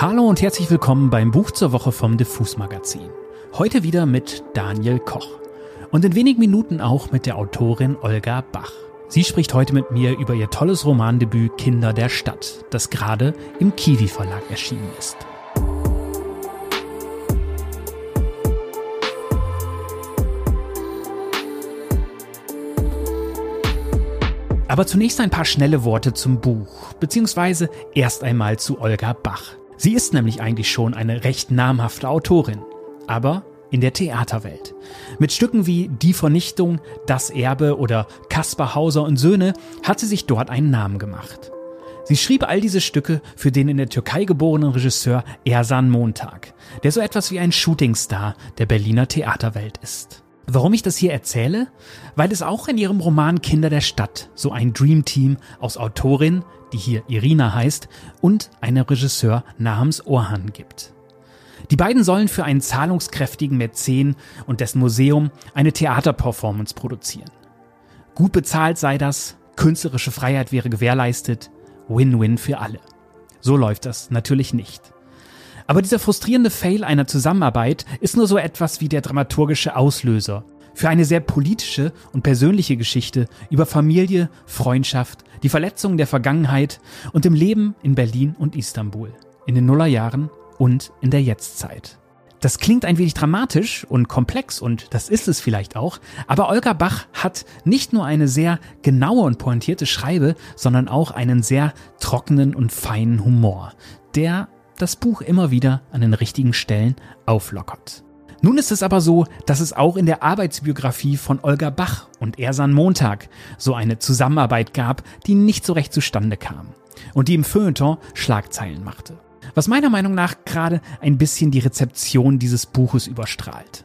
Hallo und herzlich willkommen beim Buch zur Woche vom Diffus Magazin. Heute wieder mit Daniel Koch und in wenigen Minuten auch mit der Autorin Olga Bach. Sie spricht heute mit mir über ihr tolles Romandebüt Kinder der Stadt, das gerade im Kiwi Verlag erschienen ist. Aber zunächst ein paar schnelle Worte zum Buch, beziehungsweise erst einmal zu Olga Bach. Sie ist nämlich eigentlich schon eine recht namhafte Autorin, aber in der Theaterwelt. Mit Stücken wie Die Vernichtung, Das Erbe oder Kaspar Hauser und Söhne hat sie sich dort einen Namen gemacht. Sie schrieb all diese Stücke für den in der Türkei geborenen Regisseur Ersan Montag, der so etwas wie ein Shootingstar der Berliner Theaterwelt ist. Warum ich das hier erzähle? Weil es auch in ihrem Roman Kinder der Stadt so ein Dreamteam aus Autorin, die hier Irina heißt, und einem Regisseur namens Orhan gibt. Die beiden sollen für einen zahlungskräftigen Mäzen und dessen Museum eine Theaterperformance produzieren. Gut bezahlt sei das, künstlerische Freiheit wäre gewährleistet, Win-Win für alle. So läuft das natürlich nicht. Aber dieser frustrierende Fail einer Zusammenarbeit ist nur so etwas wie der dramaturgische Auslöser für eine sehr politische und persönliche Geschichte über Familie, Freundschaft, die Verletzungen der Vergangenheit und im Leben in Berlin und Istanbul in den Nullerjahren und in der Jetztzeit. Das klingt ein wenig dramatisch und komplex und das ist es vielleicht auch, aber Olga Bach hat nicht nur eine sehr genaue und pointierte Schreibe, sondern auch einen sehr trockenen und feinen Humor, der das Buch immer wieder an den richtigen Stellen auflockert. Nun ist es aber so, dass es auch in der Arbeitsbiografie von Olga Bach und Ersan Montag so eine Zusammenarbeit gab, die nicht so recht zustande kam und die im Feuilleton Schlagzeilen machte. Was meiner Meinung nach gerade ein bisschen die Rezeption dieses Buches überstrahlt.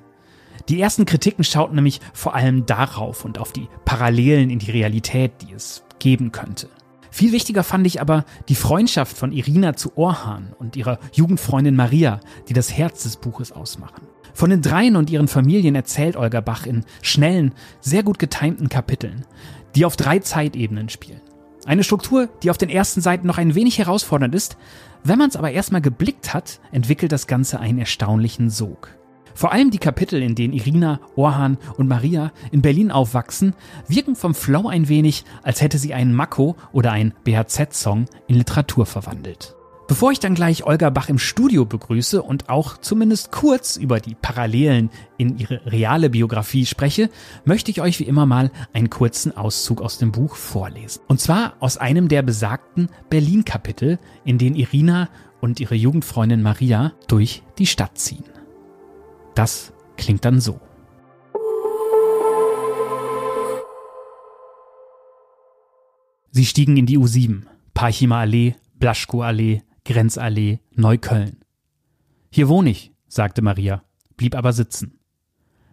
Die ersten Kritiken schauten nämlich vor allem darauf und auf die Parallelen in die Realität, die es geben könnte. Viel wichtiger fand ich aber die Freundschaft von Irina zu Orhan und ihrer Jugendfreundin Maria, die das Herz des Buches ausmachen. Von den dreien und ihren Familien erzählt Olga Bach in schnellen, sehr gut getimten Kapiteln, die auf drei Zeitebenen spielen. Eine Struktur, die auf den ersten Seiten noch ein wenig herausfordernd ist, wenn man es aber erstmal geblickt hat, entwickelt das Ganze einen erstaunlichen Sog. Vor allem die Kapitel, in denen Irina, Orhan und Maria in Berlin aufwachsen, wirken vom Flow ein wenig, als hätte sie einen Mako oder einen BHZ-Song in Literatur verwandelt. Bevor ich dann gleich Olga Bach im Studio begrüße und auch zumindest kurz über die Parallelen in ihre reale Biografie spreche, möchte ich euch wie immer mal einen kurzen Auszug aus dem Buch vorlesen. Und zwar aus einem der besagten Berlin-Kapitel, in denen Irina und ihre Jugendfreundin Maria durch die Stadt ziehen. Das klingt dann so. Sie stiegen in die U7, Parchimer Allee, Blaschko Allee, Grenzallee, Neukölln. Hier wohne ich, sagte Maria, blieb aber sitzen.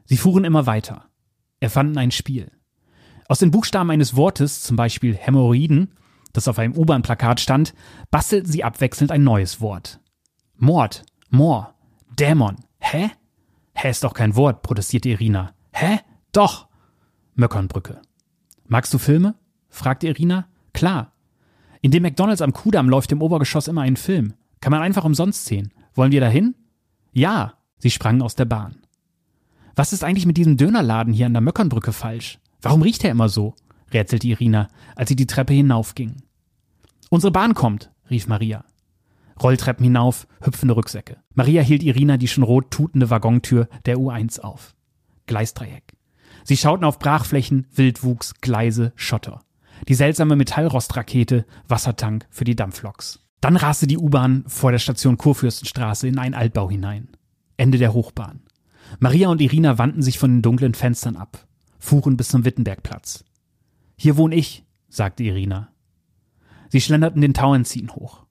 Sie fuhren immer weiter, erfanden ein Spiel. Aus den Buchstaben eines Wortes, zum Beispiel Hämorrhoiden, das auf einem U-Bahn-Plakat stand, bastelten sie abwechselnd ein neues Wort. Mord, Moor, Dämon. Hä? Hä ist doch kein Wort, protestierte Irina. Hä? Doch. Möckernbrücke. Magst du Filme? fragte Irina. Klar. In dem McDonalds am Kudamm läuft im Obergeschoss immer ein Film. Kann man einfach umsonst sehen. Wollen wir dahin? Ja. Sie sprangen aus der Bahn. Was ist eigentlich mit diesem Dönerladen hier an der Möckernbrücke falsch? Warum riecht er immer so? rätselte Irina, als sie die Treppe hinaufgingen. Unsere Bahn kommt, rief Maria. Rolltreppen hinauf, hüpfende Rucksäcke. Maria hielt Irina die schon rot tutende Waggontür der U1 auf. Gleisdreieck. Sie schauten auf Brachflächen, Wildwuchs, Gleise, Schotter. Die seltsame Metallrostrakete, Wassertank für die Dampfloks. Dann raste die U-Bahn vor der Station Kurfürstenstraße in einen Altbau hinein. Ende der Hochbahn. Maria und Irina wandten sich von den dunklen Fenstern ab, fuhren bis zum Wittenbergplatz. Hier wohne ich, sagte Irina. Sie schlenderten den Tauentziehen hoch.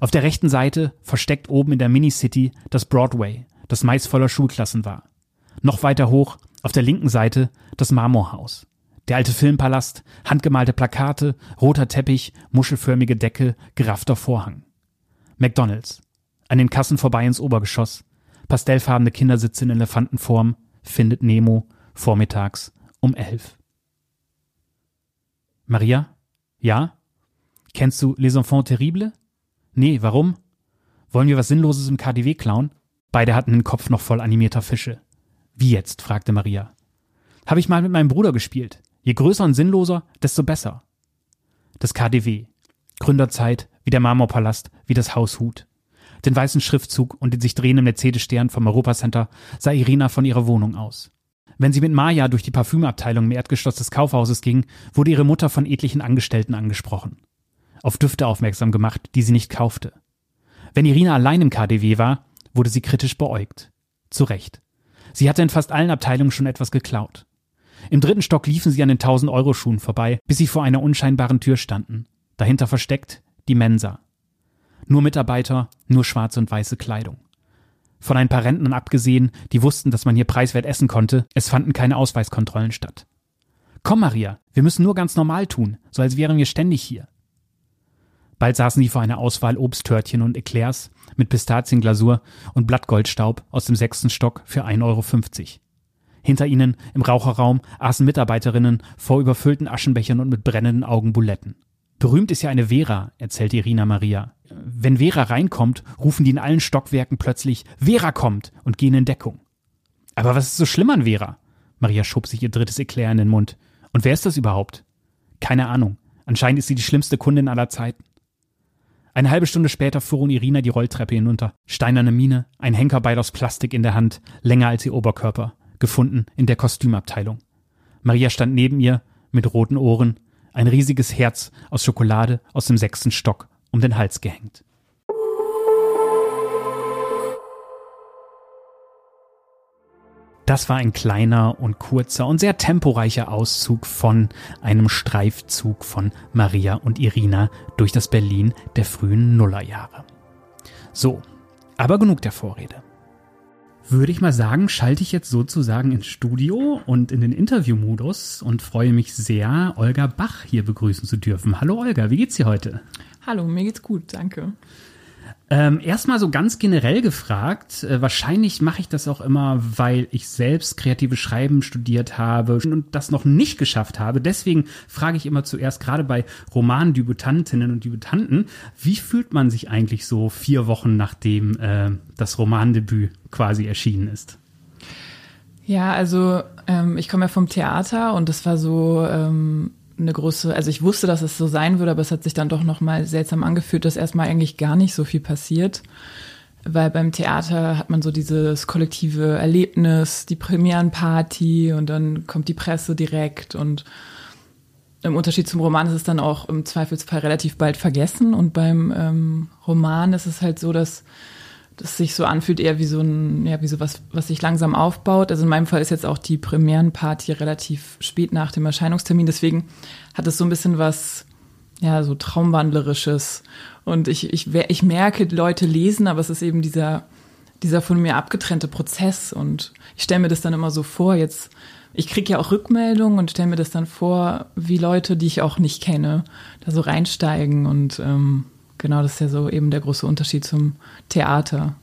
Auf der rechten Seite, versteckt oben in der Minicity, das Broadway, das meist voller Schulklassen war. Noch weiter hoch, auf der linken Seite, das Marmorhaus. Der alte Filmpalast, handgemalte Plakate, roter Teppich, muschelförmige Decke, geraffter Vorhang. McDonalds. An den Kassen vorbei ins Obergeschoss. Pastellfarbene Kindersitze in Elefantenform. Findet Nemo. Vormittags um elf. Maria? Ja? Kennst du Les Enfants Terribles? Nee, warum? Wollen wir was Sinnloses im KDW klauen? Beide hatten den Kopf noch voll animierter Fische. Wie jetzt? fragte Maria. Habe ich mal mit meinem Bruder gespielt. Je größer und sinnloser, desto besser. Das KDW. Gründerzeit, wie der Marmorpalast, wie das Haus Hut. Den weißen Schriftzug und den sich drehenden Mercedes-Stern vom Europacenter sah Irina von ihrer Wohnung aus. Wenn sie mit Maja durch die Parfümabteilung im Erdgeschoss des Kaufhauses ging, wurde ihre Mutter von etlichen Angestellten angesprochen. Auf Düfte aufmerksam gemacht, die sie nicht kaufte. Wenn Irina allein im KDW war, wurde sie kritisch beäugt. Zu Recht. Sie hatte in fast allen Abteilungen schon etwas geklaut. Im dritten Stock liefen sie an den 1000-Euro-Schuhen vorbei, bis sie vor einer unscheinbaren Tür standen. Dahinter versteckt die Mensa. Nur Mitarbeiter, nur schwarze und weiße Kleidung. Von ein paar Rentnern abgesehen, die wussten, dass man hier preiswert essen konnte, es fanden keine Ausweiskontrollen statt. Komm, Maria, wir müssen nur ganz normal tun, so als wären wir ständig hier. Bald saßen sie vor einer Auswahl Obsttörtchen und Eclairs mit Pistazienglasur und Blattgoldstaub aus dem sechsten Stock für 1,50 Euro. Hinter ihnen im Raucherraum aßen Mitarbeiterinnen vor überfüllten Aschenbechern und mit brennenden Augen Buletten. Berühmt ist ja eine Vera, erzählt Irina Maria. Wenn Vera reinkommt, rufen die in allen Stockwerken plötzlich Vera kommt und gehen in Deckung. Aber was ist so schlimm an Vera? Maria schob sich ihr drittes Eclair in den Mund. Und wer ist das überhaupt? Keine Ahnung. Anscheinend ist sie die schlimmste Kundin aller Zeiten. Eine halbe Stunde später fuhren Irina die Rolltreppe hinunter. Steinerne Mine, ein Henkerbeil aus Plastik in der Hand, länger als ihr Oberkörper, gefunden in der Kostümabteilung. Maria stand neben ihr, mit roten Ohren, ein riesiges Herz aus Schokolade aus dem sechsten Stock um den Hals gehängt. Das war ein kleiner und kurzer und sehr temporeicher Auszug von einem Streifzug von Maria und Irina durch das Berlin der frühen Nullerjahre. So, aber genug der Vorrede würde ich mal sagen, schalte ich jetzt sozusagen ins Studio und in den Interviewmodus und freue mich sehr, Olga Bach hier begrüßen zu dürfen. Hallo Olga, wie geht's dir heute? Hallo, mir geht's gut, danke. Ähm, Erstmal so ganz generell gefragt, äh, wahrscheinlich mache ich das auch immer, weil ich selbst kreative Schreiben studiert habe und das noch nicht geschafft habe. Deswegen frage ich immer zuerst gerade bei Romandebütantinnen und Debütanten, wie fühlt man sich eigentlich so vier Wochen nachdem äh, das Romandebüt quasi erschienen ist? Ja, also ähm, ich komme ja vom Theater und das war so ähm, eine große, also ich wusste, dass es so sein würde, aber es hat sich dann doch nochmal seltsam angefühlt, dass erstmal eigentlich gar nicht so viel passiert. Weil beim Theater hat man so dieses kollektive Erlebnis, die Premierenparty und dann kommt die Presse direkt und im Unterschied zum Roman ist es dann auch im Zweifelsfall relativ bald vergessen und beim ähm, Roman ist es halt so, dass das sich so anfühlt, eher wie so ein, ja, wie so was, was sich langsam aufbaut. Also in meinem Fall ist jetzt auch die Premierenparty relativ spät nach dem Erscheinungstermin, deswegen hat es so ein bisschen was, ja, so Traumwandlerisches. Und ich, ich, ich merke, Leute lesen, aber es ist eben dieser, dieser von mir abgetrennte Prozess. Und ich stelle mir das dann immer so vor, jetzt, ich kriege ja auch Rückmeldungen und stelle mir das dann vor, wie Leute, die ich auch nicht kenne, da so reinsteigen und ähm, genau, das ist ja so eben der große Unterschied zum Theater.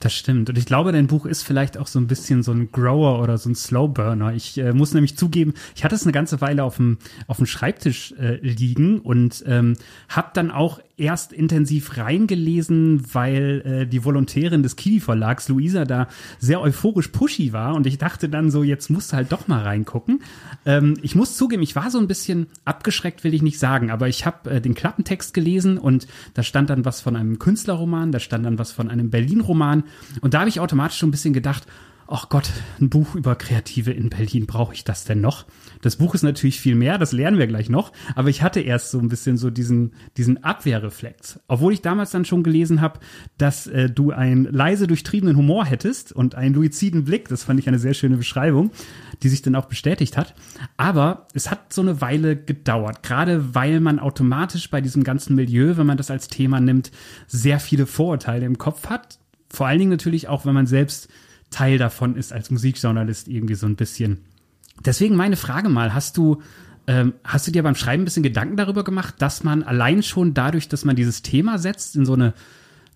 Das stimmt. Und ich glaube, dein Buch ist vielleicht auch so ein bisschen so ein Grower oder so ein Slowburner. Ich äh, muss nämlich zugeben, ich hatte es eine ganze Weile auf dem, auf dem Schreibtisch äh, liegen und ähm, habe dann auch erst intensiv reingelesen, weil äh, die Volontärin des Kiwi Verlags, Luisa, da sehr euphorisch pushy war und ich dachte dann so, jetzt musst du halt doch mal reingucken. Ähm, ich muss zugeben, ich war so ein bisschen abgeschreckt, will ich nicht sagen, aber ich habe äh, den Klappentext gelesen und da stand dann was von einem Künstlerroman, da stand dann was von einem Berlin-Roman und da habe ich automatisch schon ein bisschen gedacht, ach Gott, ein Buch über Kreative in Berlin, brauche ich das denn noch? Das Buch ist natürlich viel mehr, das lernen wir gleich noch, aber ich hatte erst so ein bisschen so diesen, diesen Abwehrreflex. Obwohl ich damals dann schon gelesen habe, dass äh, du einen leise durchtriebenen Humor hättest und einen luiziden Blick, das fand ich eine sehr schöne Beschreibung, die sich dann auch bestätigt hat. Aber es hat so eine Weile gedauert, gerade weil man automatisch bei diesem ganzen Milieu, wenn man das als Thema nimmt, sehr viele Vorurteile im Kopf hat. Vor allen Dingen natürlich auch, wenn man selbst Teil davon ist als Musikjournalist irgendwie so ein bisschen. Deswegen meine Frage mal, hast du ähm, hast du dir beim Schreiben ein bisschen Gedanken darüber gemacht, dass man allein schon dadurch, dass man dieses Thema setzt, in so eine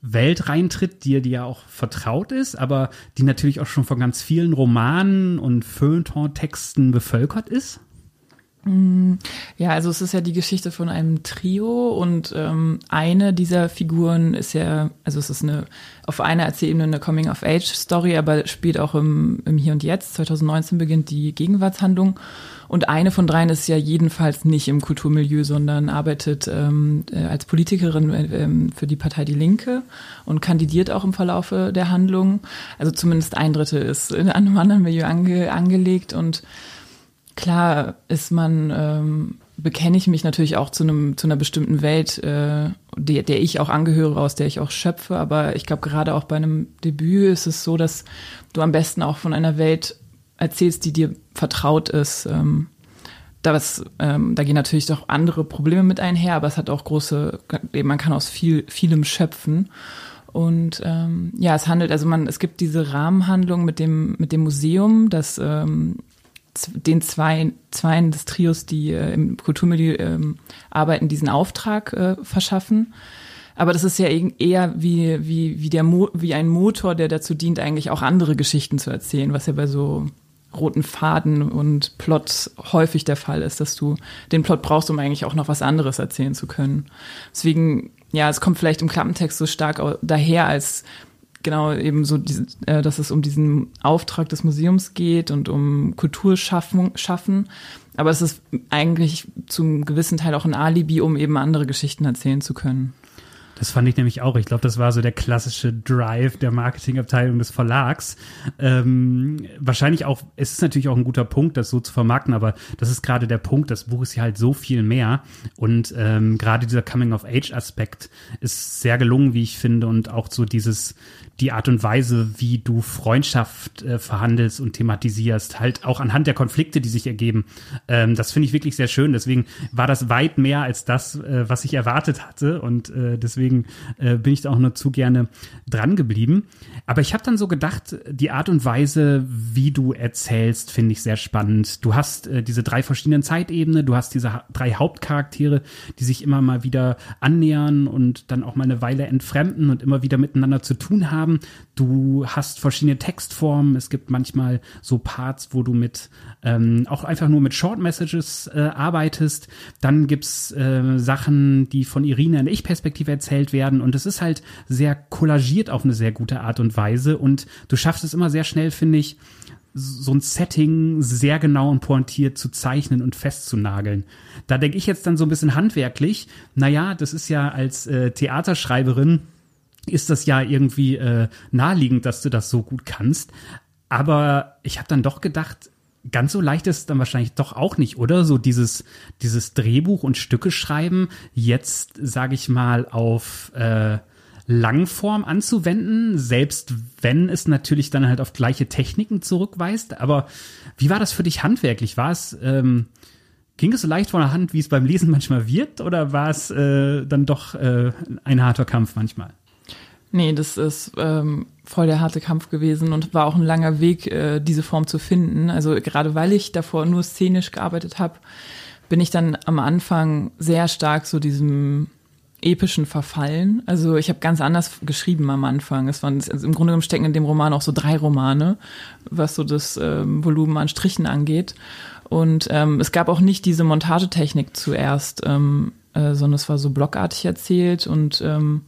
Welt reintritt, die dir ja auch vertraut ist, aber die natürlich auch schon von ganz vielen Romanen und Feuilleton-Texten bevölkert ist? Ja, also es ist ja die Geschichte von einem Trio und ähm, eine dieser Figuren ist ja, also es ist eine auf einer Erzählebene eine Coming-of-Age-Story, aber spielt auch im, im Hier und Jetzt. 2019 beginnt die Gegenwartshandlung und eine von dreien ist ja jedenfalls nicht im Kulturmilieu, sondern arbeitet ähm, äh, als Politikerin äh, für die Partei Die Linke und kandidiert auch im Verlaufe der Handlung. Also zumindest ein Drittel ist in einem anderen Milieu ange, angelegt und klar ist man, ähm, bekenne ich mich natürlich auch zu einem zu einer bestimmten Welt, äh, der, der ich auch angehöre, aus der ich auch schöpfe. Aber ich glaube, gerade auch bei einem Debüt ist es so, dass du am besten auch von einer Welt erzählst, die dir vertraut ist. Ähm, das, ähm, da gehen natürlich doch andere Probleme mit einher, aber es hat auch große, man kann aus viel, vielem schöpfen. Und ähm, ja, es handelt, also man, es gibt diese Rahmenhandlung mit dem, mit dem Museum, das ähm, den zwei, zwei des Trios, die äh, im Kulturmilieu ähm, arbeiten, diesen Auftrag äh, verschaffen. Aber das ist ja eher wie, wie, wie, der Mo wie ein Motor, der dazu dient, eigentlich auch andere Geschichten zu erzählen, was ja bei so roten Faden und Plot häufig der Fall ist, dass du den Plot brauchst, um eigentlich auch noch was anderes erzählen zu können. Deswegen, ja, es kommt vielleicht im Klappentext so stark daher, als genau eben so, diese, äh, dass es um diesen Auftrag des Museums geht und um Kulturschaffen. Schaffen. Aber es ist eigentlich zum gewissen Teil auch ein Alibi, um eben andere Geschichten erzählen zu können. Das fand ich nämlich auch. Ich glaube, das war so der klassische Drive der Marketingabteilung des Verlags. Ähm, wahrscheinlich auch, es ist natürlich auch ein guter Punkt, das so zu vermarkten, aber das ist gerade der Punkt, das Buch ist ja halt so viel mehr. Und ähm, gerade dieser Coming-of-Age-Aspekt ist sehr gelungen, wie ich finde, und auch so dieses, die Art und Weise, wie du Freundschaft äh, verhandelst und thematisierst, halt auch anhand der Konflikte, die sich ergeben. Ähm, das finde ich wirklich sehr schön. Deswegen war das weit mehr als das, äh, was ich erwartet hatte. Und äh, deswegen äh, bin ich da auch nur zu gerne dran geblieben. Aber ich habe dann so gedacht, die Art und Weise, wie du erzählst, finde ich sehr spannend. Du hast äh, diese drei verschiedenen Zeitebenen, du hast diese ha drei Hauptcharaktere, die sich immer mal wieder annähern und dann auch mal eine Weile entfremden und immer wieder miteinander zu tun haben haben. Du hast verschiedene Textformen. Es gibt manchmal so Parts, wo du mit ähm, auch einfach nur mit Short Messages äh, arbeitest. Dann gibt's äh, Sachen, die von Irina in Ich-Perspektive erzählt werden. Und es ist halt sehr kollagiert auf eine sehr gute Art und Weise. Und du schaffst es immer sehr schnell, finde ich, so ein Setting sehr genau und pointiert zu zeichnen und festzunageln. Da denke ich jetzt dann so ein bisschen handwerklich, naja, das ist ja als äh, Theaterschreiberin ist das ja irgendwie äh, naheliegend, dass du das so gut kannst. Aber ich habe dann doch gedacht, ganz so leicht ist es dann wahrscheinlich doch auch nicht, oder? So dieses, dieses Drehbuch und Stücke schreiben, jetzt, sage ich mal, auf äh, Langform anzuwenden, selbst wenn es natürlich dann halt auf gleiche Techniken zurückweist. Aber wie war das für dich handwerklich? War es, ähm, ging es so leicht von der Hand, wie es beim Lesen manchmal wird, oder war es äh, dann doch äh, ein harter Kampf manchmal? Nee, das ist ähm, voll der harte Kampf gewesen und war auch ein langer Weg, äh, diese Form zu finden. Also gerade weil ich davor nur szenisch gearbeitet habe, bin ich dann am Anfang sehr stark so diesem epischen verfallen. Also ich habe ganz anders geschrieben am Anfang. Es waren also im Grunde genommen stecken in dem Roman auch so drei Romane, was so das ähm, Volumen an Strichen angeht. Und ähm, es gab auch nicht diese Montagetechnik zuerst, ähm, äh, sondern es war so blockartig erzählt und ähm,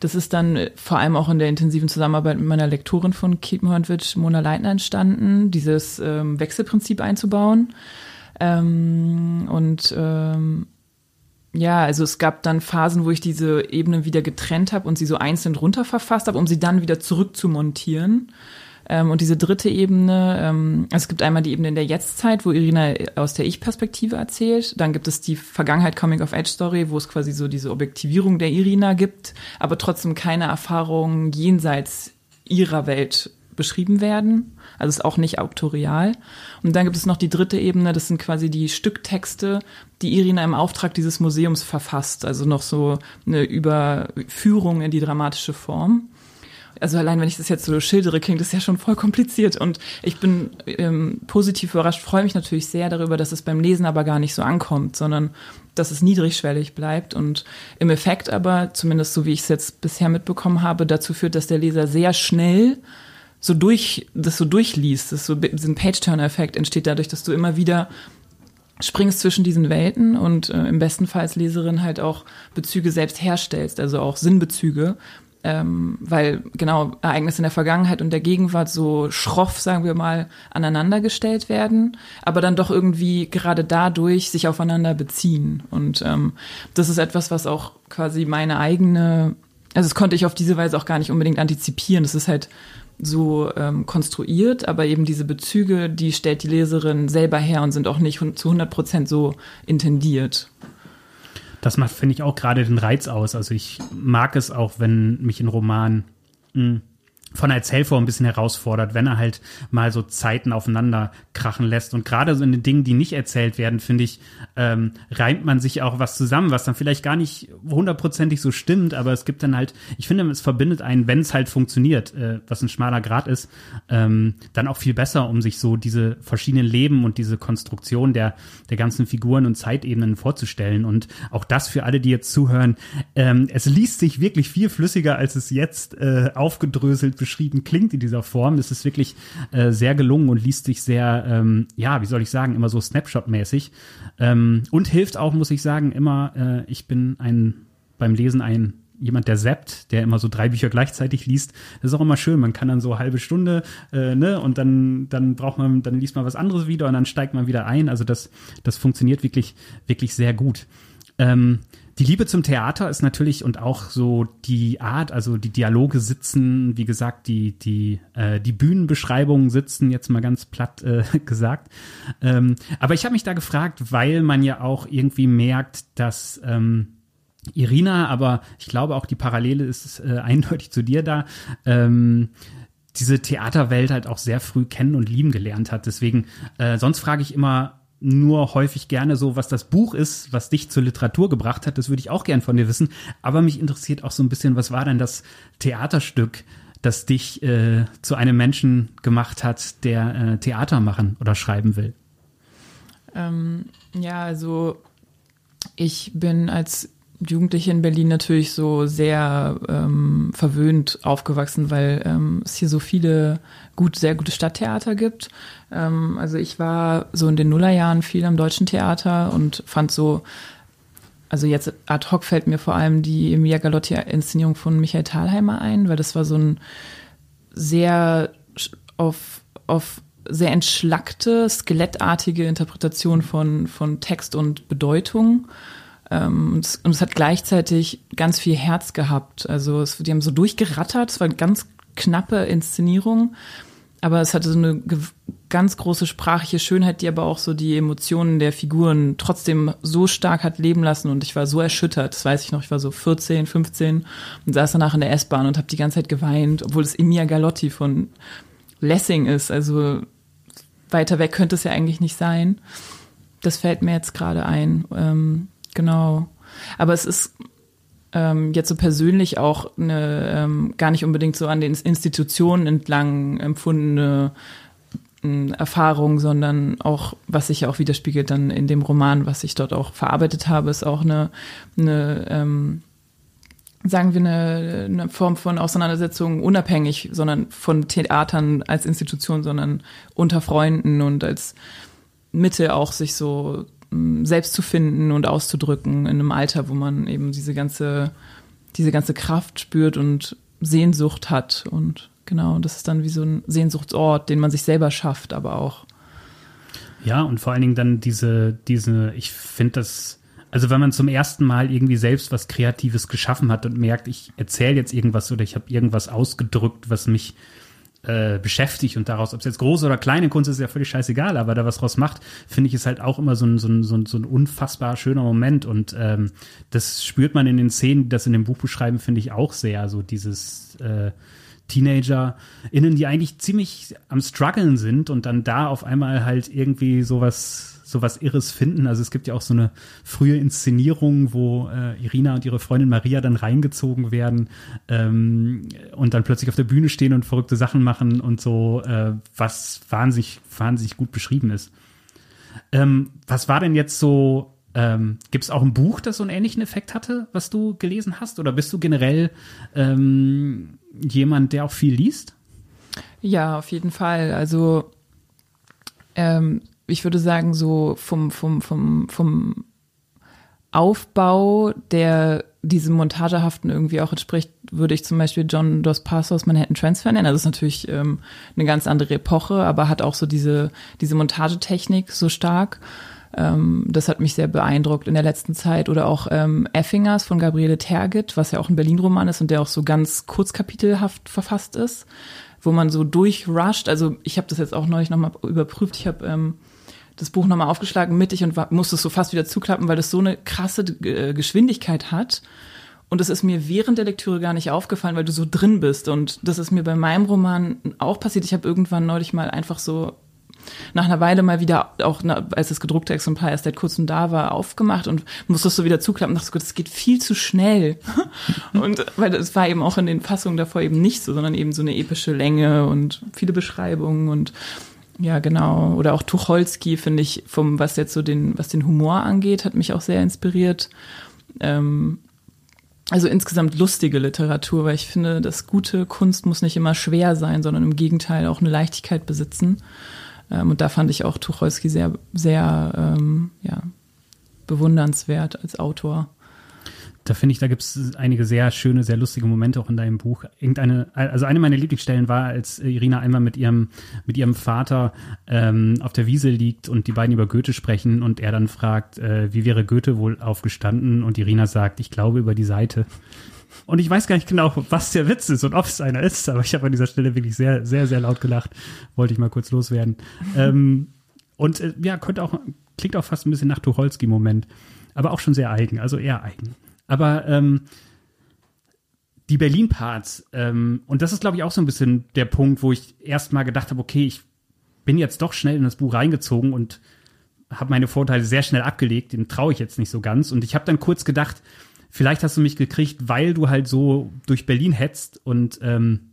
das ist dann äh, vor allem auch in der intensiven Zusammenarbeit mit meiner Lektorin von Kiepenhornwitsch, Mona Leitner, entstanden, dieses ähm, Wechselprinzip einzubauen. Ähm, und ähm, ja, also es gab dann Phasen, wo ich diese Ebenen wieder getrennt habe und sie so einzeln runter verfasst habe, um sie dann wieder zurück zu montieren. Ähm, und diese dritte Ebene, ähm, also es gibt einmal die Ebene in der Jetztzeit, wo Irina aus der Ich-Perspektive erzählt. Dann gibt es die Vergangenheit Coming-of-Age-Story, wo es quasi so diese Objektivierung der Irina gibt, aber trotzdem keine Erfahrungen jenseits ihrer Welt beschrieben werden. Also ist auch nicht autorial. Und dann gibt es noch die dritte Ebene, das sind quasi die Stücktexte, die Irina im Auftrag dieses Museums verfasst. Also noch so eine Überführung in die dramatische Form also allein wenn ich das jetzt so schildere, klingt das ja schon voll kompliziert. Und ich bin ähm, positiv überrascht, freue mich natürlich sehr darüber, dass es beim Lesen aber gar nicht so ankommt, sondern dass es niedrigschwellig bleibt und im Effekt aber, zumindest so wie ich es jetzt bisher mitbekommen habe, dazu führt, dass der Leser sehr schnell so durch, das so durchliest. Das so, ein Page-Turner-Effekt entsteht dadurch, dass du immer wieder springst zwischen diesen Welten und äh, im besten Fall als Leserin halt auch Bezüge selbst herstellst, also auch Sinnbezüge, ähm, weil genau Ereignisse in der Vergangenheit und der Gegenwart so schroff, sagen wir mal, aneinandergestellt werden, aber dann doch irgendwie gerade dadurch sich aufeinander beziehen. Und ähm, das ist etwas, was auch quasi meine eigene, also das konnte ich auf diese Weise auch gar nicht unbedingt antizipieren. Das ist halt so ähm, konstruiert, aber eben diese Bezüge, die stellt die Leserin selber her und sind auch nicht zu 100 Prozent so intendiert. Das macht, finde ich, auch gerade den Reiz aus. Also ich mag es auch, wenn mich ein Roman mh, hm, von der Erzählform ein bisschen herausfordert, wenn er halt mal so Zeiten aufeinander krachen lässt. Und gerade so in den Dingen, die nicht erzählt werden, finde ich, ähm, reimt man sich auch was zusammen, was dann vielleicht gar nicht hundertprozentig so stimmt, aber es gibt dann halt, ich finde, es verbindet einen, wenn es halt funktioniert, äh, was ein schmaler Grad ist, ähm, dann auch viel besser, um sich so diese verschiedenen Leben und diese Konstruktion der, der ganzen Figuren und Zeitebenen vorzustellen. Und auch das für alle, die jetzt zuhören, ähm, es liest sich wirklich viel flüssiger, als es jetzt äh, aufgedröselt beschrieben klingt in dieser Form. Es ist wirklich äh, sehr gelungen und liest sich sehr, ähm, ja, wie soll ich sagen, immer so Snapshot-mäßig. Ähm, und hilft auch, muss ich sagen, immer, äh, ich bin ein beim Lesen ein jemand, der zappt, der immer so drei Bücher gleichzeitig liest, das ist auch immer schön. Man kann dann so halbe Stunde, äh, ne, und dann, dann braucht man, dann liest man was anderes wieder und dann steigt man wieder ein. Also das, das funktioniert wirklich, wirklich sehr gut. Ähm, die Liebe zum Theater ist natürlich und auch so die Art, also die Dialoge sitzen, wie gesagt, die die äh, die Bühnenbeschreibungen sitzen jetzt mal ganz platt äh, gesagt. Ähm, aber ich habe mich da gefragt, weil man ja auch irgendwie merkt, dass ähm, Irina, aber ich glaube auch die Parallele ist äh, eindeutig zu dir da. Ähm, diese Theaterwelt halt auch sehr früh kennen und lieben gelernt hat. Deswegen, äh, sonst frage ich immer, nur häufig gerne so, was das Buch ist, was dich zur Literatur gebracht hat. Das würde ich auch gern von dir wissen. Aber mich interessiert auch so ein bisschen, was war denn das Theaterstück, das dich äh, zu einem Menschen gemacht hat, der äh, Theater machen oder schreiben will? Ähm, ja, also ich bin als Jugendliche in Berlin natürlich so sehr ähm, verwöhnt aufgewachsen, weil ähm, es hier so viele gut, sehr gute Stadttheater gibt. Ähm, also ich war so in den Nullerjahren viel am Deutschen Theater und fand so, also jetzt ad hoc fällt mir vor allem die Emilia Galotti-Inszenierung von Michael Thalheimer ein, weil das war so ein sehr auf, auf sehr entschlackte, skelettartige Interpretation von, von Text und Bedeutung. Ähm, und, es, und, es, hat gleichzeitig ganz viel Herz gehabt. Also es, die haben so durchgerattert, es war eine ganz knappe Inszenierung, aber es hatte so eine ganz große sprachliche Schönheit, die aber auch so die Emotionen der Figuren trotzdem so stark hat leben lassen und ich war so erschüttert, das weiß ich noch, ich war so 14, 15 und saß danach in der S-Bahn und habe die ganze Zeit geweint, obwohl es Emilia Galotti von Lessing ist, also weiter weg könnte es ja eigentlich nicht sein. Das fällt mir jetzt gerade ein. Ähm, Genau. Aber es ist ähm, jetzt so persönlich auch eine ähm, gar nicht unbedingt so an den Institutionen entlang empfundene äh, Erfahrung, sondern auch, was sich ja auch widerspiegelt dann in dem Roman, was ich dort auch verarbeitet habe, ist auch eine, eine ähm, sagen wir, eine, eine Form von Auseinandersetzung unabhängig, sondern von Theatern als Institution, sondern unter Freunden und als Mitte auch sich so selbst zu finden und auszudrücken in einem Alter, wo man eben diese ganze, diese ganze Kraft spürt und Sehnsucht hat. Und genau, das ist dann wie so ein Sehnsuchtsort, den man sich selber schafft, aber auch. Ja, und vor allen Dingen dann diese, diese, ich finde das, also wenn man zum ersten Mal irgendwie selbst was Kreatives geschaffen hat und merkt, ich erzähle jetzt irgendwas oder ich habe irgendwas ausgedrückt, was mich äh, beschäftigt und daraus, ob es jetzt große oder kleine Kunst ist, ist ja völlig scheißegal, aber da was draus macht, finde ich es halt auch immer so ein, so ein, so ein, so ein unfassbar schöner Moment und ähm, das spürt man in den Szenen, die das in dem Buch beschreiben, finde ich auch sehr, so dieses äh, TeanerInnen, die eigentlich ziemlich am struggeln sind und dann da auf einmal halt irgendwie sowas so was Irres finden. Also es gibt ja auch so eine frühe Inszenierung, wo äh, Irina und ihre Freundin Maria dann reingezogen werden ähm, und dann plötzlich auf der Bühne stehen und verrückte Sachen machen und so, äh, was wahnsinnig, wahnsinnig gut beschrieben ist. Ähm, was war denn jetzt so ähm, Gibt es auch ein Buch, das so einen ähnlichen Effekt hatte, was du gelesen hast? Oder bist du generell ähm, jemand, der auch viel liest? Ja, auf jeden Fall. Also ähm, ich würde sagen, so vom, vom, vom, vom Aufbau, der diesem Montagehaften irgendwie auch entspricht, würde ich zum Beispiel John Dos Passos Manhattan Transfer nennen. Also ist natürlich ähm, eine ganz andere Epoche, aber hat auch so diese, diese Montagetechnik so stark. Ähm, das hat mich sehr beeindruckt in der letzten Zeit. Oder auch ähm, Effingers von Gabriele Tergit, was ja auch ein Berlin-Roman ist und der auch so ganz kurzkapitelhaft verfasst ist, wo man so durchrusht. Also ich habe das jetzt auch neulich nochmal überprüft. Ich habe ähm, das Buch nochmal aufgeschlagen mittig und war, musste es so fast wieder zuklappen, weil das so eine krasse äh, Geschwindigkeit hat. Und es ist mir während der Lektüre gar nicht aufgefallen, weil du so drin bist. Und das ist mir bei meinem Roman auch passiert. Ich habe irgendwann neulich mal einfach so nach einer Weile mal wieder, auch als das gedruckte Exemplar erst seit kurzem da war, aufgemacht und musste es so wieder zuklappen und dachte, Gott, das geht viel zu schnell. und weil es war eben auch in den Fassungen davor eben nicht so, sondern eben so eine epische Länge und viele Beschreibungen und ja, genau. Oder auch Tucholsky, finde ich, vom, was jetzt so den, was den Humor angeht, hat mich auch sehr inspiriert. Ähm, also insgesamt lustige Literatur, weil ich finde, dass gute Kunst muss nicht immer schwer sein, sondern im Gegenteil auch eine Leichtigkeit besitzen. Ähm, und da fand ich auch Tucholsky sehr, sehr ähm, ja, bewundernswert als Autor da finde ich, da gibt es einige sehr schöne, sehr lustige Momente auch in deinem Buch. Irgendeine, also eine meiner Lieblingsstellen war, als Irina einmal mit ihrem, mit ihrem Vater ähm, auf der Wiese liegt und die beiden über Goethe sprechen und er dann fragt, äh, wie wäre Goethe wohl aufgestanden? Und Irina sagt, ich glaube über die Seite. Und ich weiß gar nicht genau, was der Witz ist und ob es einer ist, aber ich habe an dieser Stelle wirklich sehr, sehr, sehr laut gelacht. Wollte ich mal kurz loswerden. ähm, und äh, ja, könnte auch, klingt auch fast ein bisschen nach Tucholsky-Moment, aber auch schon sehr eigen, also eher eigen. Aber ähm, die Berlin-Parts, ähm, und das ist, glaube ich, auch so ein bisschen der Punkt, wo ich erst mal gedacht habe, okay, ich bin jetzt doch schnell in das Buch reingezogen und habe meine Vorteile sehr schnell abgelegt, dem traue ich jetzt nicht so ganz. Und ich habe dann kurz gedacht, vielleicht hast du mich gekriegt, weil du halt so durch Berlin hetzt und ähm,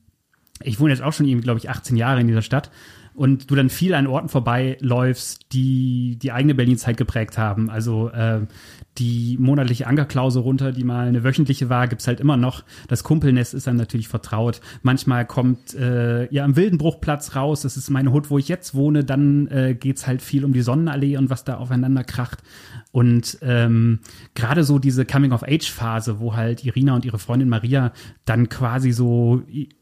ich wohne jetzt auch schon irgendwie, glaube ich, 18 Jahre in dieser Stadt und du dann viel an Orten vorbeiläufst, die die eigene Berlin-Zeit geprägt haben. Also äh, die monatliche Ankerklause runter, die mal eine wöchentliche war, gibt's halt immer noch. Das Kumpelnest ist dann natürlich vertraut. Manchmal kommt äh, ja am Wildenbruchplatz raus, das ist meine Hut, wo ich jetzt wohne, dann äh, geht's halt viel um die Sonnenallee und was da aufeinander kracht. Und ähm, gerade so diese Coming-of-Age-Phase, wo halt Irina und ihre Freundin Maria dann quasi so,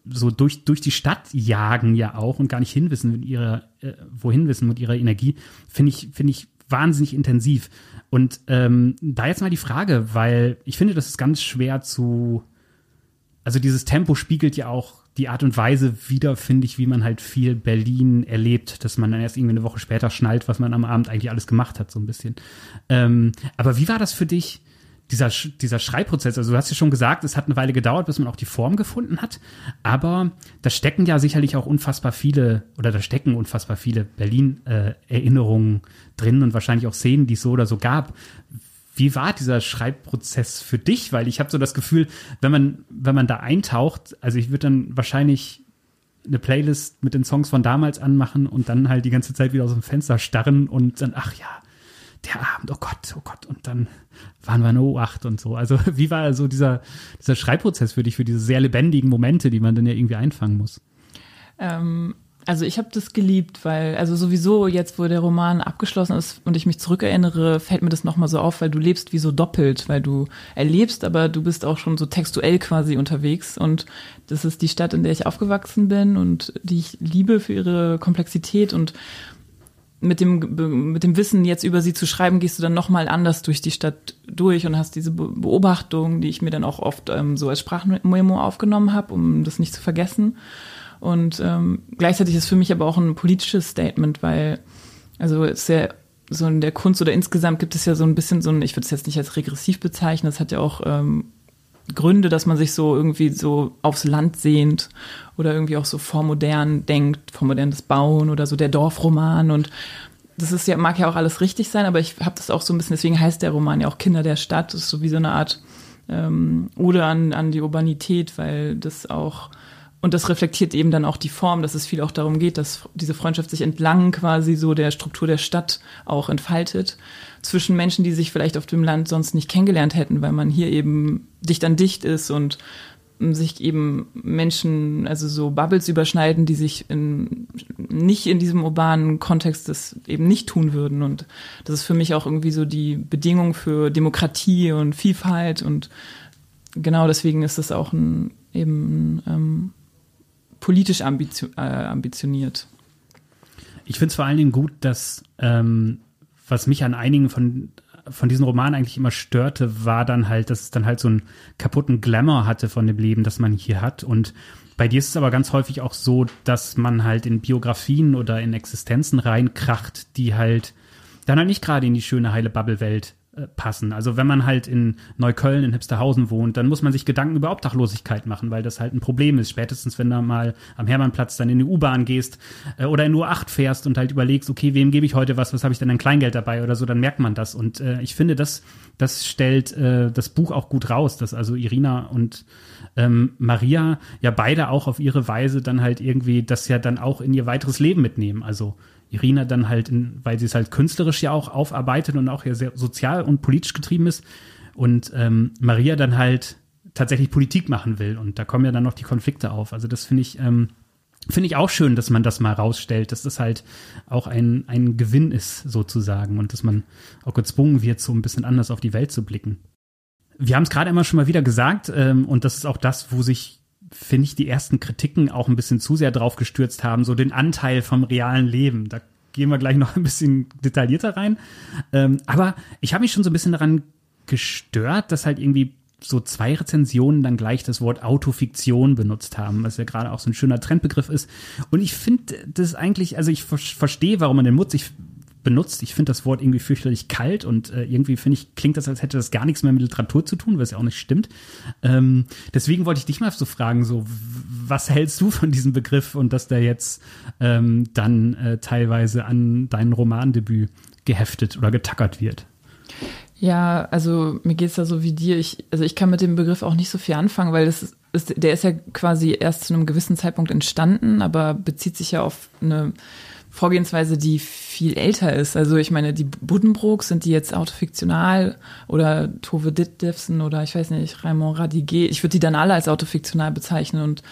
so durch, durch die Stadt jagen ja auch und gar nicht hinwissen mit ihrer, äh, wohin wissen mit ihrer Energie, finde ich, finde ich wahnsinnig intensiv. Und ähm, da jetzt mal die Frage, weil ich finde, das ist ganz schwer zu. Also dieses Tempo spiegelt ja auch die Art und Weise wieder, finde ich, wie man halt viel Berlin erlebt, dass man dann erst irgendwie eine Woche später schnallt, was man am Abend eigentlich alles gemacht hat, so ein bisschen. Ähm, aber wie war das für dich? Dieser, dieser Schreibprozess, also du hast ja schon gesagt, es hat eine Weile gedauert, bis man auch die Form gefunden hat, aber da stecken ja sicherlich auch unfassbar viele, oder da stecken unfassbar viele Berlin-Erinnerungen äh, drin und wahrscheinlich auch Szenen, die es so oder so gab. Wie war dieser Schreibprozess für dich? Weil ich habe so das Gefühl, wenn man, wenn man da eintaucht, also ich würde dann wahrscheinlich eine Playlist mit den Songs von damals anmachen und dann halt die ganze Zeit wieder aus dem Fenster starren und dann, ach ja, der Abend, oh Gott, oh Gott, und dann waren wir in O8 und so. Also wie war so dieser, dieser Schreibprozess für dich, für diese sehr lebendigen Momente, die man dann ja irgendwie einfangen muss? Ähm, also ich habe das geliebt, weil, also sowieso jetzt, wo der Roman abgeschlossen ist und ich mich zurückerinnere, fällt mir das nochmal so auf, weil du lebst wie so doppelt, weil du erlebst, aber du bist auch schon so textuell quasi unterwegs und das ist die Stadt, in der ich aufgewachsen bin und die ich liebe für ihre Komplexität und mit dem, mit dem Wissen jetzt über sie zu schreiben, gehst du dann nochmal anders durch die Stadt durch und hast diese Beobachtungen, die ich mir dann auch oft ähm, so als Sprachmemo aufgenommen habe, um das nicht zu vergessen. Und ähm, gleichzeitig ist für mich aber auch ein politisches Statement, weil, also es ist ja so in der Kunst oder insgesamt gibt es ja so ein bisschen so ein, ich würde es jetzt nicht als regressiv bezeichnen, es hat ja auch ähm, Gründe, dass man sich so irgendwie so aufs Land sehnt oder irgendwie auch so vormodern denkt, vormodernes Bauen oder so der Dorfroman. Und das ist ja, mag ja auch alles richtig sein, aber ich habe das auch so ein bisschen, deswegen heißt der Roman ja auch Kinder der Stadt, das ist so wie so eine Art ähm, Ode an, an die Urbanität, weil das auch und das reflektiert eben dann auch die Form, dass es viel auch darum geht, dass diese Freundschaft sich entlang quasi so der Struktur der Stadt auch entfaltet. Zwischen Menschen, die sich vielleicht auf dem Land sonst nicht kennengelernt hätten, weil man hier eben dicht an dicht ist und sich eben Menschen, also so Bubbles überschneiden, die sich in nicht in diesem urbanen Kontext das eben nicht tun würden. Und das ist für mich auch irgendwie so die Bedingung für Demokratie und Vielfalt. Und genau deswegen ist es auch ein, eben ähm, politisch ambitio äh, ambitioniert. Ich finde es vor allen Dingen gut, dass ähm, was mich an einigen von von diesen Romanen eigentlich immer störte, war dann halt, dass es dann halt so einen kaputten Glamour hatte von dem Leben, das man hier hat. Und bei dir ist es aber ganz häufig auch so, dass man halt in Biografien oder in Existenzen reinkracht, die halt dann halt nicht gerade in die schöne, heile Bubble-Welt passen. Also wenn man halt in Neukölln, in Hipsterhausen wohnt, dann muss man sich Gedanken über Obdachlosigkeit machen, weil das halt ein Problem ist. Spätestens, wenn du mal am Hermannplatz dann in die U-Bahn gehst äh, oder in U8 fährst und halt überlegst, okay, wem gebe ich heute was, was habe ich denn an Kleingeld dabei oder so, dann merkt man das. Und äh, ich finde, das, das stellt äh, das Buch auch gut raus, dass also Irina und ähm, Maria ja beide auch auf ihre Weise dann halt irgendwie das ja dann auch in ihr weiteres Leben mitnehmen. Also Irina dann halt, in, weil sie es halt künstlerisch ja auch aufarbeitet und auch ja sehr sozial und politisch getrieben ist und ähm, Maria dann halt tatsächlich Politik machen will und da kommen ja dann noch die Konflikte auf. Also das finde ich ähm, finde ich auch schön, dass man das mal rausstellt, dass das halt auch ein ein Gewinn ist sozusagen und dass man auch gezwungen wird, so ein bisschen anders auf die Welt zu blicken. Wir haben es gerade immer schon mal wieder gesagt ähm, und das ist auch das, wo sich finde ich, die ersten Kritiken auch ein bisschen zu sehr drauf gestürzt haben, so den Anteil vom realen Leben. Da gehen wir gleich noch ein bisschen detaillierter rein. Ähm, aber ich habe mich schon so ein bisschen daran gestört, dass halt irgendwie so zwei Rezensionen dann gleich das Wort Autofiktion benutzt haben, was ja gerade auch so ein schöner Trendbegriff ist. Und ich finde das eigentlich, also ich verstehe, warum man den Mutz, ich benutzt. Ich finde das Wort irgendwie fürchterlich kalt und äh, irgendwie finde ich, klingt das, als hätte das gar nichts mehr mit Literatur zu tun, was ja auch nicht stimmt. Ähm, deswegen wollte ich dich mal so fragen, so, was hältst du von diesem Begriff und dass der jetzt ähm, dann äh, teilweise an dein Romandebüt geheftet oder getackert wird? Ja, also mir geht's da so wie dir. Ich, also ich kann mit dem Begriff auch nicht so viel anfangen, weil das ist, der ist ja quasi erst zu einem gewissen Zeitpunkt entstanden, aber bezieht sich ja auf eine Vorgehensweise, die viel älter ist. Also ich meine, die Buddenbrooks, sind die jetzt autofiktional oder Tove Ditlevsen oder ich weiß nicht, Raymond Radiguet. Ich würde die dann alle als autofiktional bezeichnen und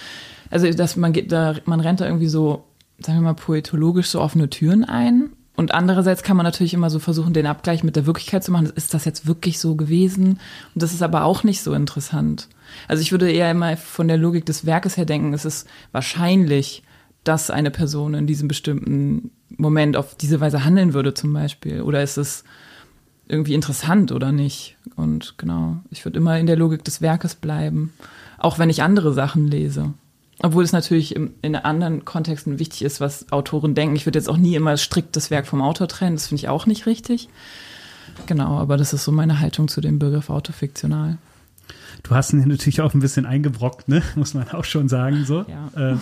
also dass man geht da, man rennt da irgendwie so, sagen wir mal, poetologisch so offene Türen ein. Und andererseits kann man natürlich immer so versuchen, den Abgleich mit der Wirklichkeit zu machen. Ist das jetzt wirklich so gewesen? Und das ist aber auch nicht so interessant. Also ich würde eher immer von der Logik des Werkes her denken, es ist wahrscheinlich dass eine Person in diesem bestimmten Moment auf diese Weise handeln würde zum Beispiel? Oder ist es irgendwie interessant oder nicht? Und genau, ich würde immer in der Logik des Werkes bleiben, auch wenn ich andere Sachen lese. Obwohl es natürlich in anderen Kontexten wichtig ist, was Autoren denken. Ich würde jetzt auch nie immer strikt das Werk vom Autor trennen, das finde ich auch nicht richtig. Genau, aber das ist so meine Haltung zu dem Begriff autofiktional. Du hast ihn natürlich auch ein bisschen eingebrockt, ne? muss man auch schon sagen. So. Ja. Äh,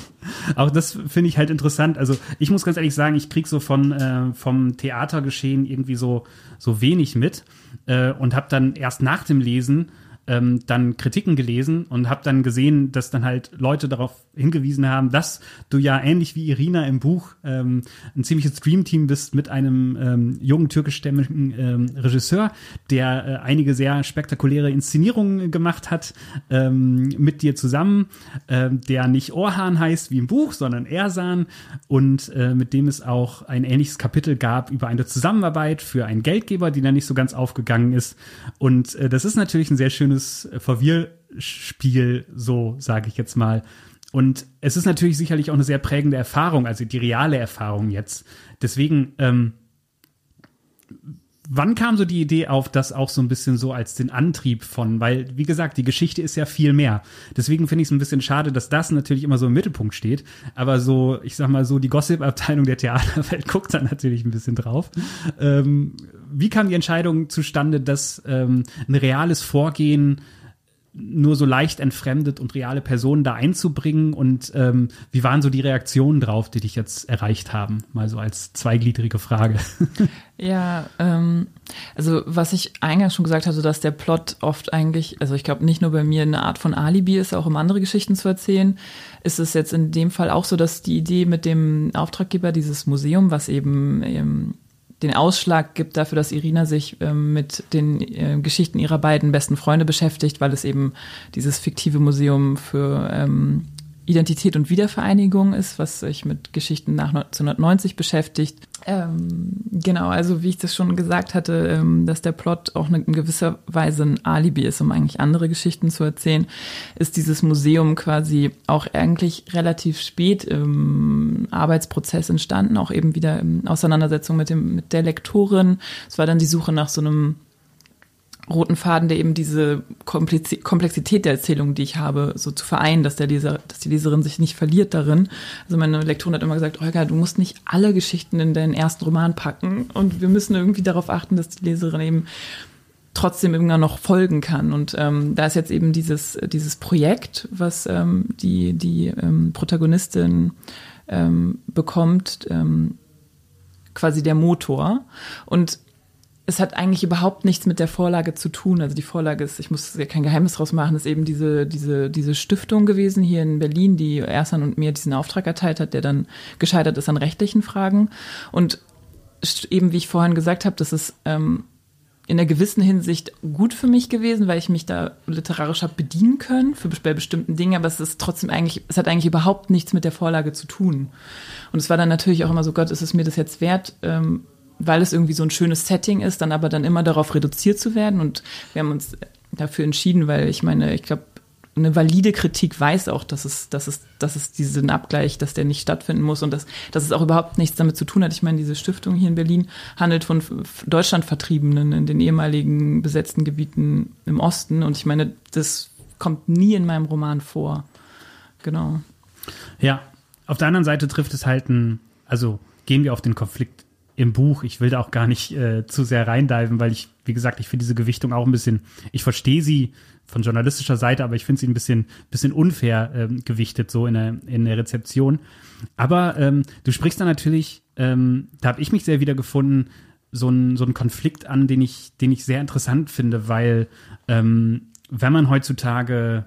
auch das finde ich halt interessant. Also ich muss ganz ehrlich sagen, ich krieg so von äh, vom Theatergeschehen irgendwie so so wenig mit äh, und habe dann erst nach dem Lesen ähm, dann Kritiken gelesen und habe dann gesehen, dass dann halt Leute darauf hingewiesen haben, dass du ja ähnlich wie Irina im Buch ähm, ein ziemliches Dreamteam bist mit einem ähm, jungen türkischstämmigen ähm, Regisseur, der äh, einige sehr spektakuläre Inszenierungen gemacht hat ähm, mit dir zusammen, äh, der nicht Orhan heißt wie im Buch, sondern Ersan und äh, mit dem es auch ein ähnliches Kapitel gab über eine Zusammenarbeit für einen Geldgeber, die dann nicht so ganz aufgegangen ist. Und äh, das ist natürlich ein sehr schönes schönes Verwirrspiel, so sage ich jetzt mal. Und es ist natürlich sicherlich auch eine sehr prägende Erfahrung, also die reale Erfahrung jetzt. Deswegen, ähm, wann kam so die Idee auf, das auch so ein bisschen so als den Antrieb von, weil, wie gesagt, die Geschichte ist ja viel mehr. Deswegen finde ich es ein bisschen schade, dass das natürlich immer so im Mittelpunkt steht. Aber so, ich sag mal so, die Gossip-Abteilung der Theaterwelt guckt da natürlich ein bisschen drauf. Ähm, wie kam die Entscheidung zustande, dass ähm, ein reales Vorgehen nur so leicht entfremdet und reale Personen da einzubringen und ähm, wie waren so die Reaktionen drauf, die dich jetzt erreicht haben? Mal so als zweigliedrige Frage. Ja, ähm, also was ich eingangs schon gesagt hatte, dass der Plot oft eigentlich, also ich glaube nicht nur bei mir eine Art von Alibi ist, auch um andere Geschichten zu erzählen, ist es jetzt in dem Fall auch so, dass die Idee mit dem Auftraggeber dieses Museum, was eben ähm, den Ausschlag gibt dafür, dass Irina sich ähm, mit den äh, Geschichten ihrer beiden besten Freunde beschäftigt, weil es eben dieses fiktive Museum für ähm, Identität und Wiedervereinigung ist, was sich mit Geschichten nach 1990 beschäftigt. Ähm, genau, also wie ich das schon gesagt hatte, ähm, dass der Plot auch in gewisser Weise ein Alibi ist, um eigentlich andere Geschichten zu erzählen, ist dieses Museum quasi auch eigentlich relativ spät im Arbeitsprozess entstanden, auch eben wieder in Auseinandersetzung mit dem mit der Lektorin. Es war dann die Suche nach so einem roten Faden, der eben diese Komplexität der Erzählung, die ich habe, so zu vereinen, dass der Leser, dass die Leserin sich nicht verliert darin. Also meine Lektorin hat immer gesagt, Olga, du musst nicht alle Geschichten in deinen ersten Roman packen und wir müssen irgendwie darauf achten, dass die Leserin eben trotzdem immer noch folgen kann. Und ähm, da ist jetzt eben dieses, dieses Projekt, was ähm, die, die ähm, Protagonistin ähm, bekommt, ähm, quasi der Motor. Und es hat eigentlich überhaupt nichts mit der Vorlage zu tun. Also die Vorlage ist, ich muss ja kein Geheimnis draus machen, ist eben diese, diese, diese Stiftung gewesen hier in Berlin, die Ersan und mir diesen Auftrag erteilt hat, der dann gescheitert ist an rechtlichen Fragen. Und eben, wie ich vorhin gesagt habe, das ist ähm, in einer gewissen Hinsicht gut für mich gewesen, weil ich mich da literarisch habe bedienen können für bei bestimmten Dingen, aber es ist trotzdem eigentlich, es hat eigentlich überhaupt nichts mit der Vorlage zu tun. Und es war dann natürlich auch immer so, Gott, ist es mir das jetzt wert, ähm, weil es irgendwie so ein schönes Setting ist, dann aber dann immer darauf reduziert zu werden. Und wir haben uns dafür entschieden, weil ich meine, ich glaube, eine valide Kritik weiß auch, dass es, dass es, dass es diesen Abgleich, dass der nicht stattfinden muss und dass, dass es auch überhaupt nichts damit zu tun hat. Ich meine, diese Stiftung hier in Berlin handelt von Deutschlandvertriebenen in den ehemaligen besetzten Gebieten im Osten und ich meine, das kommt nie in meinem Roman vor. Genau. Ja, auf der anderen Seite trifft es halt ein, also gehen wir auf den Konflikt im Buch. Ich will da auch gar nicht äh, zu sehr reindiven, weil ich, wie gesagt, ich finde diese Gewichtung auch ein bisschen, ich verstehe sie von journalistischer Seite, aber ich finde sie ein bisschen, bisschen unfair ähm, gewichtet, so in der, in der Rezeption. Aber ähm, du sprichst da natürlich, ähm, da habe ich mich sehr wiedergefunden, so ein, so ein Konflikt an, den ich, den ich sehr interessant finde, weil ähm, wenn man heutzutage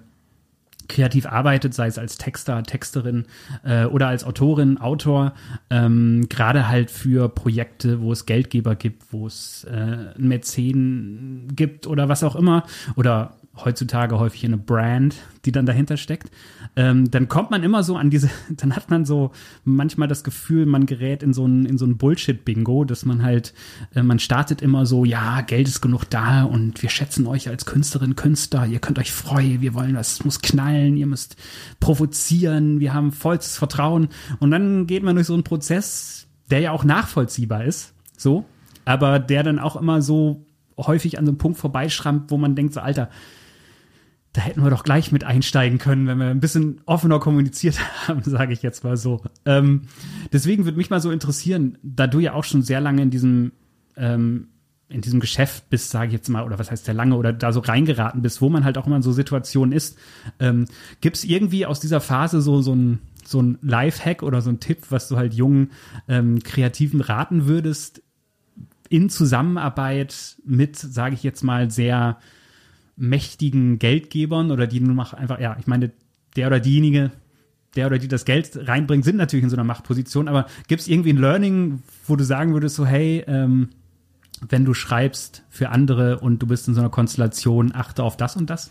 kreativ arbeitet, sei es als Texter, Texterin äh, oder als Autorin, Autor, ähm, gerade halt für Projekte, wo es Geldgeber gibt, wo es äh, Mäzen gibt oder was auch immer oder heutzutage häufig eine Brand, die dann dahinter steckt, ähm, dann kommt man immer so an diese, dann hat man so manchmal das Gefühl, man gerät in so ein, in so ein Bullshit-Bingo, dass man halt, äh, man startet immer so, ja, Geld ist genug da und wir schätzen euch als Künstlerin, Künstler, ihr könnt euch freuen, wir wollen, das muss knallen, ihr müsst provozieren, wir haben vollstes Vertrauen. Und dann geht man durch so einen Prozess, der ja auch nachvollziehbar ist, so, aber der dann auch immer so häufig an so einem Punkt vorbeischrammt, wo man denkt so, Alter, da hätten wir doch gleich mit einsteigen können, wenn wir ein bisschen offener kommuniziert haben, sage ich jetzt mal so. Ähm, deswegen würde mich mal so interessieren, da du ja auch schon sehr lange in diesem ähm, in diesem Geschäft bist, sage ich jetzt mal, oder was heißt sehr lange, oder da so reingeraten bist, wo man halt auch immer in so Situationen ist. Ähm, Gibt es irgendwie aus dieser Phase so, so ein, so ein Life-Hack oder so ein Tipp, was du halt jungen ähm, Kreativen raten würdest, in Zusammenarbeit mit, sage ich jetzt mal, sehr mächtigen Geldgebern oder die nur noch einfach, ja, ich meine, der oder diejenige, der oder die das Geld reinbringt, sind natürlich in so einer Machtposition, aber gibt es irgendwie ein Learning, wo du sagen würdest, so, hey, ähm, wenn du schreibst für andere und du bist in so einer Konstellation, achte auf das und das?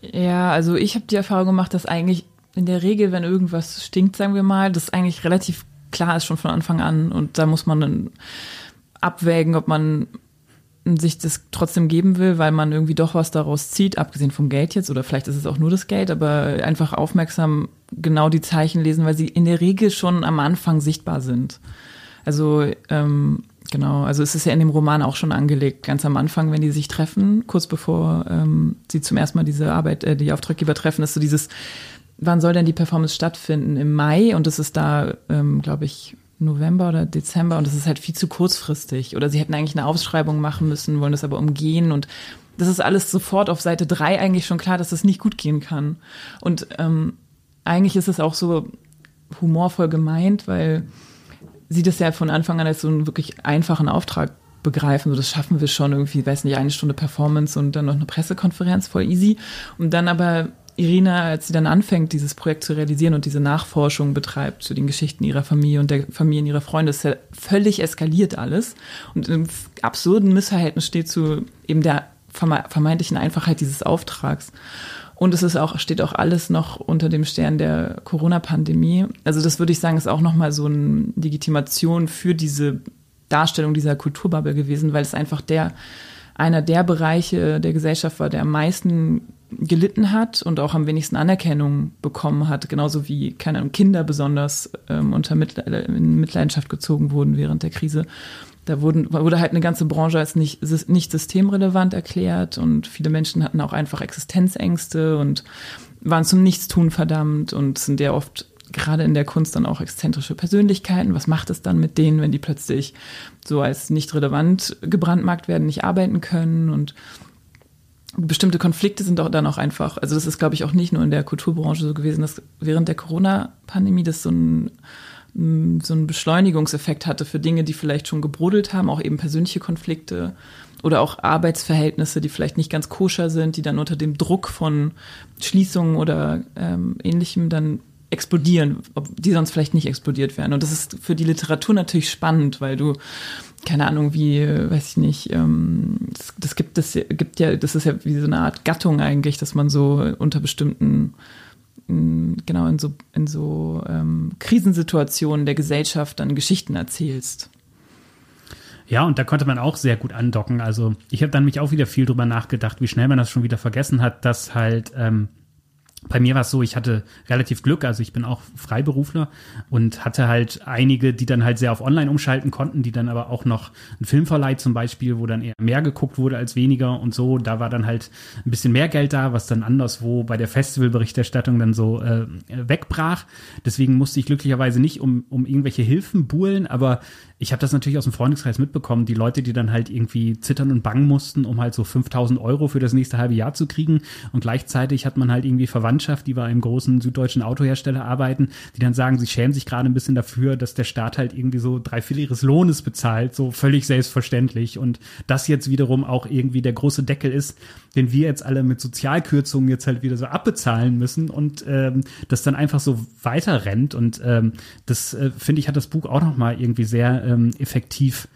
Ja, also ich habe die Erfahrung gemacht, dass eigentlich in der Regel, wenn irgendwas stinkt, sagen wir mal, das eigentlich relativ klar ist schon von Anfang an und da muss man dann abwägen, ob man sich das trotzdem geben will, weil man irgendwie doch was daraus zieht, abgesehen vom Geld jetzt, oder vielleicht ist es auch nur das Geld, aber einfach aufmerksam genau die Zeichen lesen, weil sie in der Regel schon am Anfang sichtbar sind. Also ähm, genau, also es ist ja in dem Roman auch schon angelegt, ganz am Anfang, wenn die sich treffen, kurz bevor ähm, sie zum ersten Mal diese Arbeit, äh, die Auftraggeber treffen, ist so dieses, wann soll denn die Performance stattfinden? Im Mai und es ist da, ähm, glaube ich, November oder Dezember und das ist halt viel zu kurzfristig. Oder sie hätten eigentlich eine Ausschreibung machen müssen, wollen das aber umgehen und das ist alles sofort auf Seite drei eigentlich schon klar, dass das nicht gut gehen kann. Und ähm, eigentlich ist es auch so humorvoll gemeint, weil sie das ja von Anfang an als so einen wirklich einfachen Auftrag begreifen, so das schaffen wir schon irgendwie, weiß nicht, eine Stunde Performance und dann noch eine Pressekonferenz, voll easy. Und dann aber Irina, als sie dann anfängt, dieses Projekt zu realisieren und diese Nachforschung betreibt zu den Geschichten ihrer Familie und der Familien ihrer Freunde, ist ja völlig eskaliert alles und im absurden Missverhältnis steht zu eben der vermeintlichen Einfachheit dieses Auftrags. Und es ist auch, steht auch alles noch unter dem Stern der Corona-Pandemie. Also das würde ich sagen, ist auch nochmal so eine Legitimation für diese Darstellung dieser Kulturbubble gewesen, weil es einfach der, einer der Bereiche der Gesellschaft war, der am meisten gelitten hat und auch am wenigsten Anerkennung bekommen hat, genauso wie keine Ahnung, Kinder besonders ähm, unter Mitle in Mitleidenschaft gezogen wurden während der Krise. Da wurden, wurde halt eine ganze Branche als nicht, nicht systemrelevant erklärt und viele Menschen hatten auch einfach Existenzängste und waren zum Nichtstun verdammt und sind ja oft gerade in der Kunst dann auch exzentrische Persönlichkeiten. Was macht es dann mit denen, wenn die plötzlich so als nicht relevant gebrandmarkt werden, nicht arbeiten können und bestimmte Konflikte sind auch dann auch einfach, also das ist glaube ich auch nicht nur in der Kulturbranche so gewesen, dass während der Corona-Pandemie das so ein so einen Beschleunigungseffekt hatte für Dinge, die vielleicht schon gebrodelt haben, auch eben persönliche Konflikte oder auch Arbeitsverhältnisse, die vielleicht nicht ganz koscher sind, die dann unter dem Druck von Schließungen oder ähm, ähnlichem dann explodieren, ob die sonst vielleicht nicht explodiert wären. Und das ist für die Literatur natürlich spannend, weil du keine Ahnung, wie, weiß ich nicht, ähm, das, das gibt es gibt ja, das ist ja wie so eine Art Gattung eigentlich, dass man so unter bestimmten genau in so, in so ähm, Krisensituationen der Gesellschaft dann Geschichten erzählst. Ja, und da konnte man auch sehr gut andocken. Also ich habe dann mich auch wieder viel drüber nachgedacht, wie schnell man das schon wieder vergessen hat, dass halt ähm, bei mir war es so, ich hatte relativ Glück, also ich bin auch Freiberufler und hatte halt einige, die dann halt sehr auf Online umschalten konnten, die dann aber auch noch ein Filmverleih zum Beispiel, wo dann eher mehr geguckt wurde als weniger und so, da war dann halt ein bisschen mehr Geld da, was dann anderswo bei der Festivalberichterstattung dann so äh, wegbrach. Deswegen musste ich glücklicherweise nicht um, um irgendwelche Hilfen buhlen, aber ich habe das natürlich aus dem Freundeskreis mitbekommen, die Leute, die dann halt irgendwie zittern und bangen mussten, um halt so 5000 Euro für das nächste halbe Jahr zu kriegen. Und gleichzeitig hat man halt irgendwie Verwandtschaft, die bei einem großen süddeutschen Autohersteller arbeiten, die dann sagen, sie schämen sich gerade ein bisschen dafür, dass der Staat halt irgendwie so drei Viertel ihres Lohnes bezahlt, so völlig selbstverständlich. Und das jetzt wiederum auch irgendwie der große Deckel ist, den wir jetzt alle mit Sozialkürzungen jetzt halt wieder so abbezahlen müssen und ähm, das dann einfach so weiter rennt. Und ähm, das, äh, finde ich, hat das Buch auch nochmal irgendwie sehr ähm, effektiv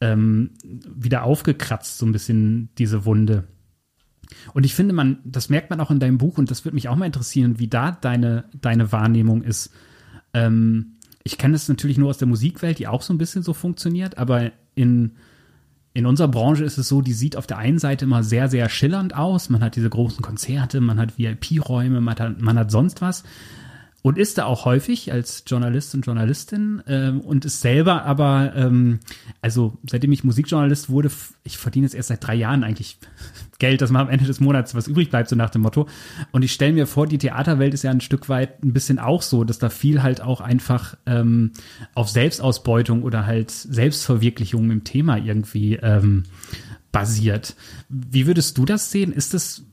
ähm, wieder aufgekratzt, so ein bisschen diese Wunde. Und ich finde, man, das merkt man auch in deinem Buch und das würde mich auch mal interessieren, wie da deine, deine Wahrnehmung ist. Ähm, ich kenne das natürlich nur aus der Musikwelt, die auch so ein bisschen so funktioniert, aber in, in unserer Branche ist es so, die sieht auf der einen Seite immer sehr, sehr schillernd aus. Man hat diese großen Konzerte, man hat VIP-Räume, man hat, man hat sonst was und ist da auch häufig als Journalist und Journalistin ähm, und ist selber aber, ähm, also seitdem ich Musikjournalist wurde, ich verdiene jetzt erst seit drei Jahren eigentlich Geld, dass man am Ende des Monats was übrig bleibt, so nach dem Motto. Und ich stelle mir vor, die Theaterwelt ist ja ein Stück weit ein bisschen auch so, dass da viel halt auch einfach ähm, auf Selbstausbeutung oder halt Selbstverwirklichung im Thema irgendwie ähm, basiert. Wie würdest du das sehen? Ist das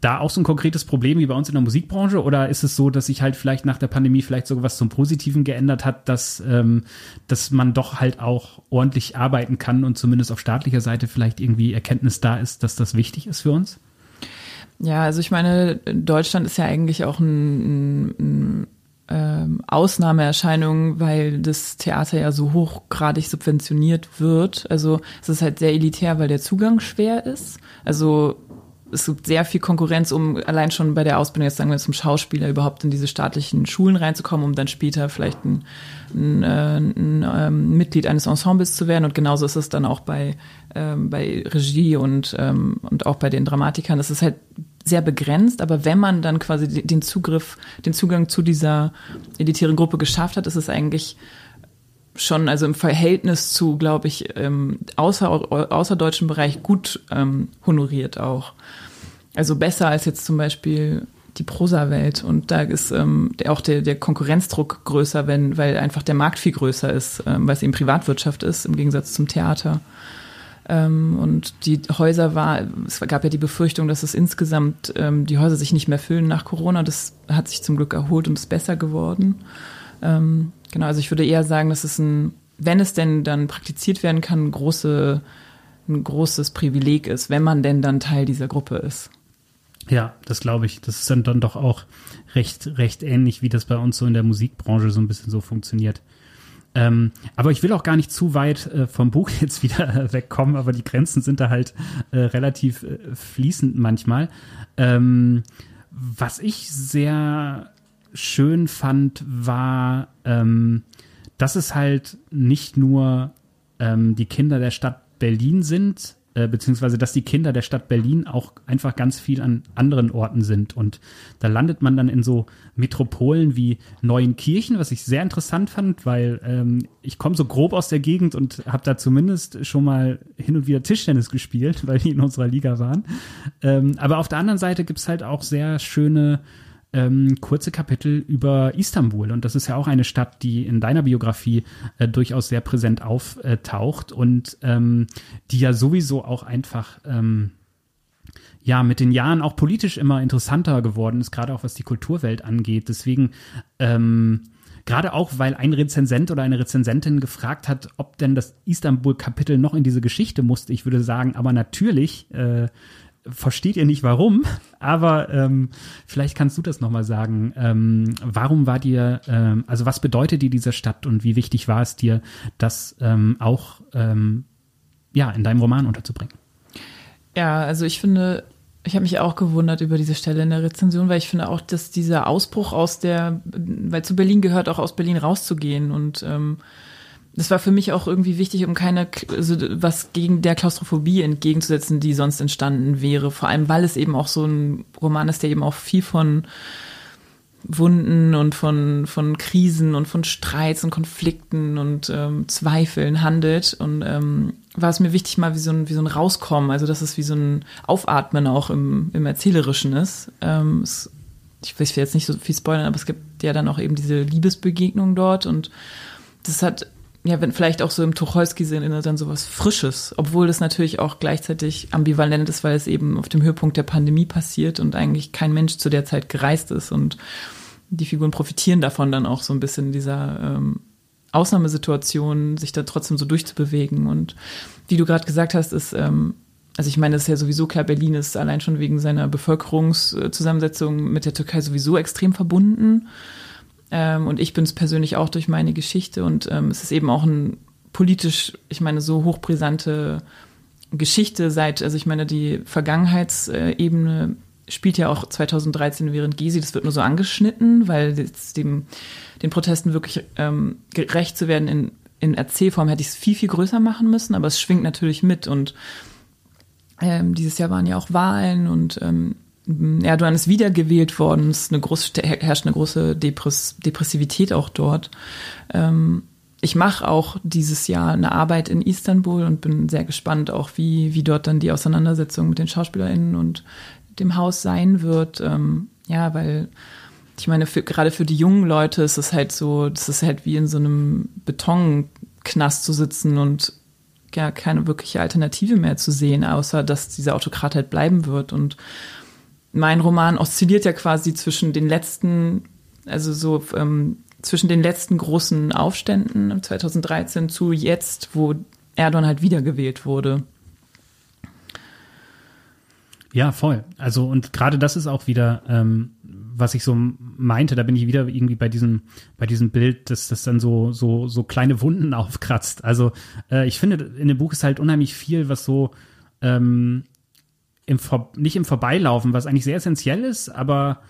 da auch so ein konkretes Problem wie bei uns in der Musikbranche oder ist es so, dass sich halt vielleicht nach der Pandemie vielleicht sogar was zum Positiven geändert hat, dass, ähm, dass man doch halt auch ordentlich arbeiten kann und zumindest auf staatlicher Seite vielleicht irgendwie Erkenntnis da ist, dass das wichtig ist für uns? Ja, also ich meine, Deutschland ist ja eigentlich auch ein, ein, ein ähm, Ausnahmeerscheinung, weil das Theater ja so hochgradig subventioniert wird. Also es ist halt sehr elitär, weil der Zugang schwer ist. Also es gibt sehr viel Konkurrenz, um allein schon bei der Ausbildung, jetzt sagen wir zum Schauspieler, überhaupt in diese staatlichen Schulen reinzukommen, um dann später vielleicht ein, ein, äh, ein, ein ähm, Mitglied eines Ensembles zu werden. Und genauso ist es dann auch bei, ähm, bei Regie und, ähm, und auch bei den Dramatikern. Das ist halt sehr begrenzt, aber wenn man dann quasi den Zugriff, den Zugang zu dieser elitären Gruppe geschafft hat, ist es eigentlich schon, also im Verhältnis zu, glaube ich, ähm, außer, außerdeutschen Bereich gut ähm, honoriert auch. Also besser als jetzt zum Beispiel die Prosa-Welt. Und da ist ähm, auch der, der Konkurrenzdruck größer, wenn, weil einfach der Markt viel größer ist, ähm, weil es eben Privatwirtschaft ist, im Gegensatz zum Theater. Ähm, und die Häuser war, es gab ja die Befürchtung, dass es insgesamt ähm, die Häuser sich nicht mehr füllen nach Corona. Das hat sich zum Glück erholt und ist besser geworden. Ähm, genau, also ich würde eher sagen, dass es ein, wenn es denn dann praktiziert werden kann, große, ein großes Privileg ist, wenn man denn dann Teil dieser Gruppe ist. Ja, das glaube ich. Das ist dann, dann doch auch recht, recht ähnlich, wie das bei uns so in der Musikbranche so ein bisschen so funktioniert. Ähm, aber ich will auch gar nicht zu weit äh, vom Buch jetzt wieder äh, wegkommen, aber die Grenzen sind da halt äh, relativ äh, fließend manchmal. Ähm, was ich sehr schön fand, war, ähm, dass es halt nicht nur ähm, die Kinder der Stadt Berlin sind, äh, beziehungsweise dass die Kinder der Stadt Berlin auch einfach ganz viel an anderen Orten sind. Und da landet man dann in so Metropolen wie Neuenkirchen, was ich sehr interessant fand, weil ähm, ich komme so grob aus der Gegend und habe da zumindest schon mal hin und wieder Tischtennis gespielt, weil die in unserer Liga waren. Ähm, aber auf der anderen Seite gibt's halt auch sehr schöne ähm, kurze Kapitel über Istanbul. Und das ist ja auch eine Stadt, die in deiner Biografie äh, durchaus sehr präsent auftaucht und ähm, die ja sowieso auch einfach ähm, ja mit den Jahren auch politisch immer interessanter geworden ist, gerade auch was die Kulturwelt angeht. Deswegen ähm, Gerade auch, weil ein Rezensent oder eine Rezensentin gefragt hat, ob denn das Istanbul-Kapitel noch in diese Geschichte musste. Ich würde sagen, aber natürlich, äh, versteht ihr nicht warum, aber ähm, vielleicht kannst du das nochmal sagen. Ähm, warum war dir, ähm, also was bedeutet dir diese Stadt und wie wichtig war es dir, das ähm, auch ähm, ja, in deinem Roman unterzubringen? Ja, also ich finde, ich habe mich auch gewundert über diese Stelle in der Rezension, weil ich finde auch, dass dieser Ausbruch aus der, weil zu Berlin gehört, auch aus Berlin rauszugehen und ähm, das war für mich auch irgendwie wichtig, um keine, also was gegen der Klaustrophobie entgegenzusetzen, die sonst entstanden wäre. Vor allem, weil es eben auch so ein Roman ist, der eben auch viel von Wunden und von, von Krisen und von Streits und Konflikten und ähm, Zweifeln handelt. Und ähm, war es mir wichtig, mal wie so ein, wie so ein Rauskommen, also dass es wie so ein Aufatmen auch im, im Erzählerischen ist. Ähm, es, ich will jetzt nicht so viel spoilern, aber es gibt ja dann auch eben diese Liebesbegegnung dort und das hat ja, wenn vielleicht auch so im Tucholsky-Sinne dann sowas Frisches, obwohl das natürlich auch gleichzeitig ambivalent ist, weil es eben auf dem Höhepunkt der Pandemie passiert und eigentlich kein Mensch zu der Zeit gereist ist und die Figuren profitieren davon dann auch so ein bisschen dieser ähm, Ausnahmesituation, sich da trotzdem so durchzubewegen und wie du gerade gesagt hast, ist ähm, also ich meine, es ist ja sowieso klar, Berlin ist allein schon wegen seiner Bevölkerungszusammensetzung mit der Türkei sowieso extrem verbunden. Ähm, und ich bin es persönlich auch durch meine Geschichte. Und ähm, es ist eben auch ein politisch, ich meine, so hochbrisante Geschichte seit, also ich meine, die Vergangenheitsebene spielt ja auch 2013 während Gezi, das wird nur so angeschnitten, weil jetzt dem, den Protesten wirklich ähm, gerecht zu werden in, in Erzählform hätte ich es viel, viel größer machen müssen, aber es schwingt natürlich mit und ähm, dieses Jahr waren ja auch Wahlen und ähm, Erdogan ist wiedergewählt worden. Es eine große, herrscht eine große Depress Depressivität auch dort. Ähm, ich mache auch dieses Jahr eine Arbeit in Istanbul und bin sehr gespannt auch, wie, wie dort dann die Auseinandersetzung mit den SchauspielerInnen und dem Haus sein wird. Ähm, ja, weil ich meine, für, gerade für die jungen Leute ist es halt so, das ist halt wie in so einem Betonknast zu sitzen und ja, keine wirkliche Alternative mehr zu sehen, außer dass dieser Autokrat halt bleiben wird und mein Roman oszilliert ja quasi zwischen den letzten, also so ähm, zwischen den letzten großen Aufständen 2013 zu jetzt, wo Erdogan halt wiedergewählt wurde. Ja, voll. Also und gerade das ist auch wieder, ähm, was ich so meinte, da bin ich wieder irgendwie bei diesem, bei diesem Bild, dass das dann so, so, so kleine Wunden aufkratzt. Also äh, ich finde, in dem Buch ist halt unheimlich viel, was so ähm, im Vor nicht im Vorbeilaufen, was eigentlich sehr essentiell ist, aber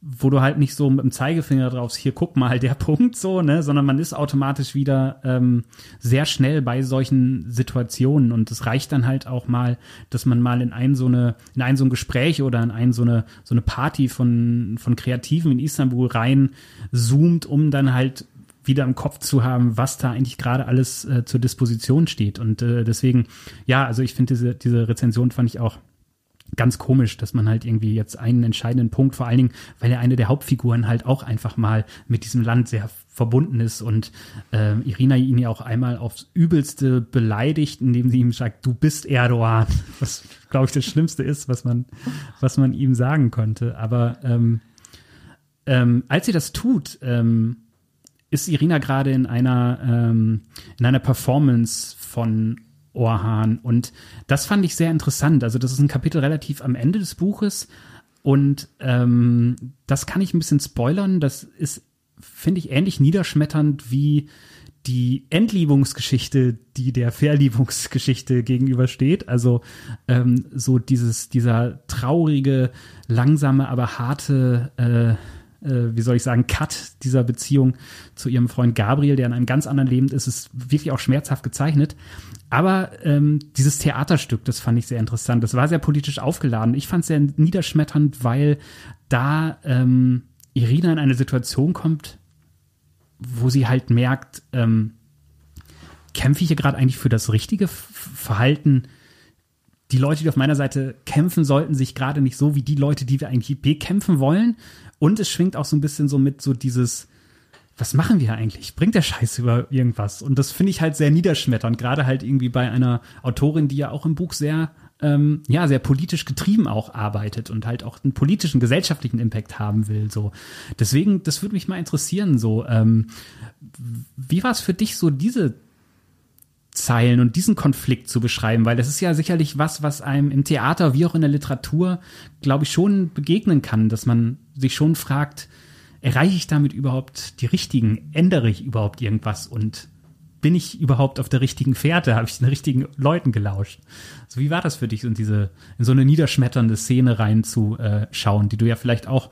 wo du halt nicht so mit dem Zeigefinger drauf, hier guck mal der Punkt so, ne, sondern man ist automatisch wieder ähm, sehr schnell bei solchen Situationen und es reicht dann halt auch mal, dass man mal in ein so eine in ein so ein Gespräch oder in ein so eine so eine Party von von Kreativen in Istanbul rein zoomt, um dann halt wieder im Kopf zu haben, was da eigentlich gerade alles äh, zur Disposition steht. Und äh, deswegen ja, also ich finde diese diese Rezension fand ich auch ganz komisch, dass man halt irgendwie jetzt einen entscheidenden Punkt, vor allen Dingen, weil er eine der Hauptfiguren halt auch einfach mal mit diesem Land sehr verbunden ist und äh, Irina ihn ja auch einmal aufs Übelste beleidigt, indem sie ihm sagt, du bist Erdogan, was glaube ich das Schlimmste ist, was man, was man ihm sagen konnte. Aber ähm, ähm, als sie das tut, ähm, ist Irina gerade in einer ähm, in einer Performance von Orhan. Und das fand ich sehr interessant. Also das ist ein Kapitel relativ am Ende des Buches. Und ähm, das kann ich ein bisschen spoilern. Das ist, finde ich, ähnlich niederschmetternd wie die Entliebungsgeschichte, die der Verliebungsgeschichte gegenübersteht. Also ähm, so dieses, dieser traurige, langsame, aber harte, äh, wie soll ich sagen, Cut dieser Beziehung zu ihrem Freund Gabriel, der in einem ganz anderen Leben ist, ist wirklich auch schmerzhaft gezeichnet. Aber ähm, dieses Theaterstück, das fand ich sehr interessant. Das war sehr politisch aufgeladen. Ich fand es sehr niederschmetternd, weil da ähm, Irina in eine Situation kommt, wo sie halt merkt, ähm, kämpfe ich hier gerade eigentlich für das richtige Verhalten? Die Leute, die auf meiner Seite kämpfen, sollten sich gerade nicht so wie die Leute, die wir eigentlich bekämpfen wollen. Und es schwingt auch so ein bisschen so mit so dieses, was machen wir eigentlich? Bringt der Scheiß über irgendwas? Und das finde ich halt sehr niederschmetternd, gerade halt irgendwie bei einer Autorin, die ja auch im Buch sehr ähm, ja, sehr politisch getrieben auch arbeitet und halt auch einen politischen, gesellschaftlichen Impact haben will. So. Deswegen, das würde mich mal interessieren, so, ähm, wie war es für dich, so diese Zeilen und diesen Konflikt zu beschreiben, weil das ist ja sicherlich was, was einem im Theater wie auch in der Literatur, glaube ich, schon begegnen kann, dass man sich schon fragt, erreiche ich damit überhaupt die richtigen, ändere ich überhaupt irgendwas und bin ich überhaupt auf der richtigen Fährte? Habe ich den richtigen Leuten gelauscht? So, wie war das für dich, in diese, in so eine niederschmetternde Szene reinzuschauen, die du ja vielleicht auch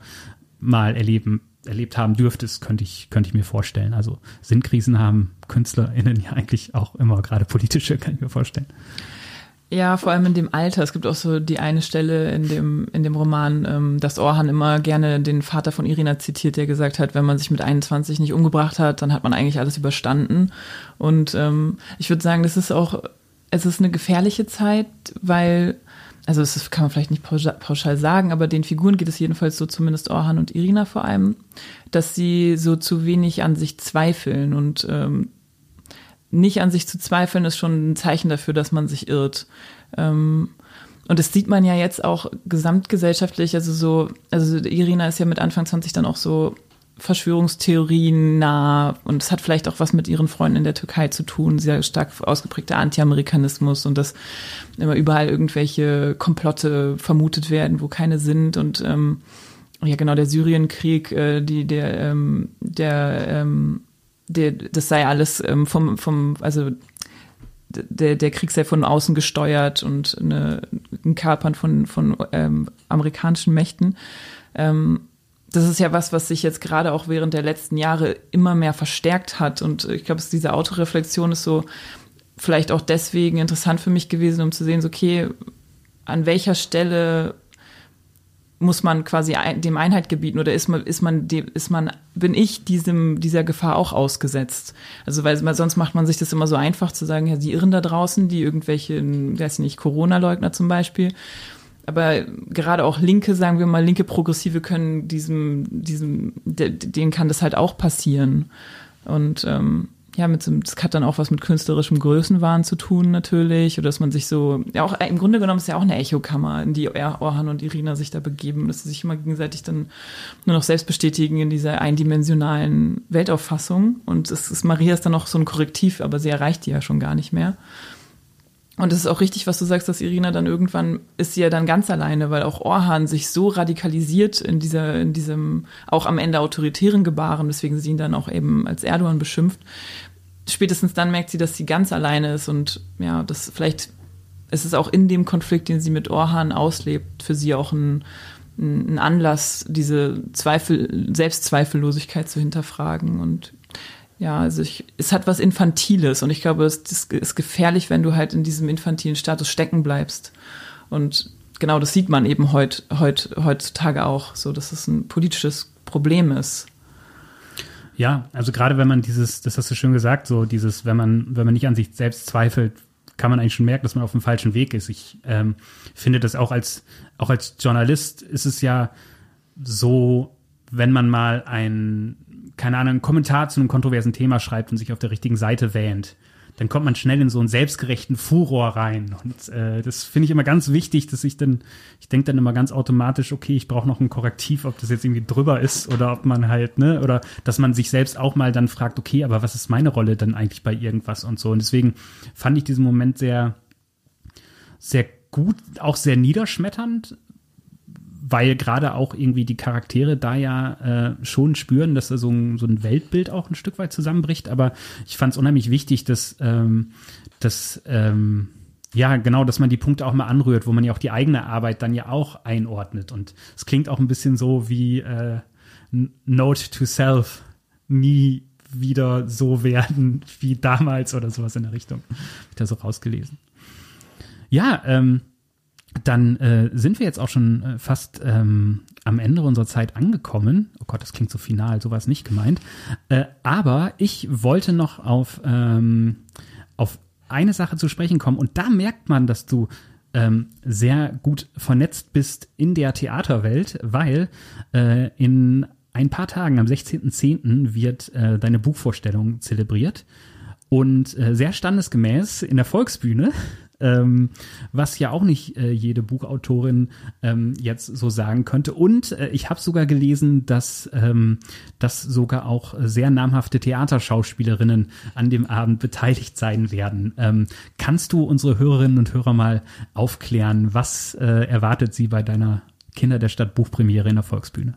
mal erleben, erlebt haben dürftest, könnte ich, könnte ich mir vorstellen. Also Sinnkrisen haben KünstlerInnen ja eigentlich auch immer, gerade politische, kann ich mir vorstellen. Ja, vor allem in dem Alter. Es gibt auch so die eine Stelle in dem, in dem Roman, ähm, dass Orhan immer gerne den Vater von Irina zitiert, der gesagt hat, wenn man sich mit 21 nicht umgebracht hat, dann hat man eigentlich alles überstanden. Und ähm, ich würde sagen, das ist auch, es ist eine gefährliche Zeit, weil, also das kann man vielleicht nicht pauschal sagen, aber den Figuren geht es jedenfalls so, zumindest Orhan und Irina vor allem, dass sie so zu wenig an sich zweifeln und ähm, nicht an sich zu zweifeln, ist schon ein Zeichen dafür, dass man sich irrt. Ähm, und das sieht man ja jetzt auch gesamtgesellschaftlich, also so, also Irina ist ja mit Anfang 20 dann auch so Verschwörungstheorien nah und es hat vielleicht auch was mit ihren Freunden in der Türkei zu tun, sehr stark ausgeprägter Anti-Amerikanismus und dass immer überall irgendwelche Komplotte vermutet werden, wo keine sind und ähm, ja genau der Syrienkrieg, äh, die der ähm, der ähm, der, das sei alles ähm, vom, vom, also der, der Krieg sei von außen gesteuert und eine, ein Kapern von, von ähm, amerikanischen Mächten. Ähm, das ist ja was, was sich jetzt gerade auch während der letzten Jahre immer mehr verstärkt hat. Und ich glaube, diese Autoreflexion ist so vielleicht auch deswegen interessant für mich gewesen, um zu sehen, so, okay, an welcher Stelle muss man quasi dem Einheit gebieten oder ist man, ist man, ist man, bin ich diesem, dieser Gefahr auch ausgesetzt? Also, weil, sonst macht man sich das immer so einfach zu sagen, ja, die Irren da draußen, die irgendwelche, weiß nicht, Corona-Leugner zum Beispiel. Aber gerade auch Linke, sagen wir mal, linke Progressive können diesem, diesem, denen kann das halt auch passieren. Und ähm, ja, mit so, das hat dann auch was mit künstlerischem Größenwahn zu tun natürlich, oder dass man sich so, ja auch im Grunde genommen ist ja auch eine Echokammer, in die Orhan und Irina sich da begeben, dass sie sich immer gegenseitig dann nur noch selbst bestätigen in dieser eindimensionalen Weltauffassung. Und es ist Maria ist dann noch so ein Korrektiv, aber sie erreicht die ja schon gar nicht mehr. Und es ist auch richtig, was du sagst, dass Irina dann irgendwann ist sie ja dann ganz alleine, weil auch Orhan sich so radikalisiert in dieser, in diesem auch am Ende autoritären Gebaren, weswegen sie ihn dann auch eben als Erdogan beschimpft. Spätestens dann merkt sie, dass sie ganz alleine ist und ja, das vielleicht ist es auch in dem Konflikt, den sie mit Orhan auslebt, für sie auch ein, ein Anlass, diese Zweifel, Selbstzweifellosigkeit zu hinterfragen und ja, also ich, es hat was Infantiles und ich glaube, es, es ist gefährlich, wenn du halt in diesem infantilen Status stecken bleibst. Und genau das sieht man eben heut, heut, heutzutage auch, so dass es ein politisches Problem ist. Ja, also gerade wenn man dieses, das hast du schön gesagt, so dieses, wenn man, wenn man nicht an sich selbst zweifelt, kann man eigentlich schon merken, dass man auf dem falschen Weg ist. Ich ähm, finde das auch als, auch als Journalist ist es ja so, wenn man mal ein keine Ahnung, einen Kommentar zu einem kontroversen Thema schreibt und sich auf der richtigen Seite wähnt, dann kommt man schnell in so einen selbstgerechten Furor rein. Und äh, das finde ich immer ganz wichtig, dass ich dann, ich denke dann immer ganz automatisch, okay, ich brauche noch ein Korrektiv, ob das jetzt irgendwie drüber ist oder ob man halt, ne, oder dass man sich selbst auch mal dann fragt, okay, aber was ist meine Rolle dann eigentlich bei irgendwas und so. Und deswegen fand ich diesen Moment sehr, sehr gut, auch sehr niederschmetternd, weil gerade auch irgendwie die Charaktere da ja äh, schon spüren, dass da so ein, so ein Weltbild auch ein Stück weit zusammenbricht. Aber ich fand es unheimlich wichtig, dass, ähm, dass ähm, ja, genau, dass man die Punkte auch mal anrührt, wo man ja auch die eigene Arbeit dann ja auch einordnet. Und es klingt auch ein bisschen so wie äh, Note to Self, nie wieder so werden wie damals oder sowas in der Richtung. Hab ich da so rausgelesen. Ja, ähm, dann äh, sind wir jetzt auch schon äh, fast ähm, am Ende unserer Zeit angekommen. Oh Gott, das klingt so final, so war es nicht gemeint. Äh, aber ich wollte noch auf, ähm, auf eine Sache zu sprechen kommen. Und da merkt man, dass du ähm, sehr gut vernetzt bist in der Theaterwelt, weil äh, in ein paar Tagen, am 16.10., wird äh, deine Buchvorstellung zelebriert. Und äh, sehr standesgemäß in der Volksbühne ähm, was ja auch nicht äh, jede Buchautorin ähm, jetzt so sagen könnte. Und äh, ich habe sogar gelesen, dass, ähm, dass sogar auch sehr namhafte Theaterschauspielerinnen an dem Abend beteiligt sein werden. Ähm, kannst du unsere Hörerinnen und Hörer mal aufklären, was äh, erwartet sie bei deiner Kinder der Stadt Buchpremiere in der Volksbühne?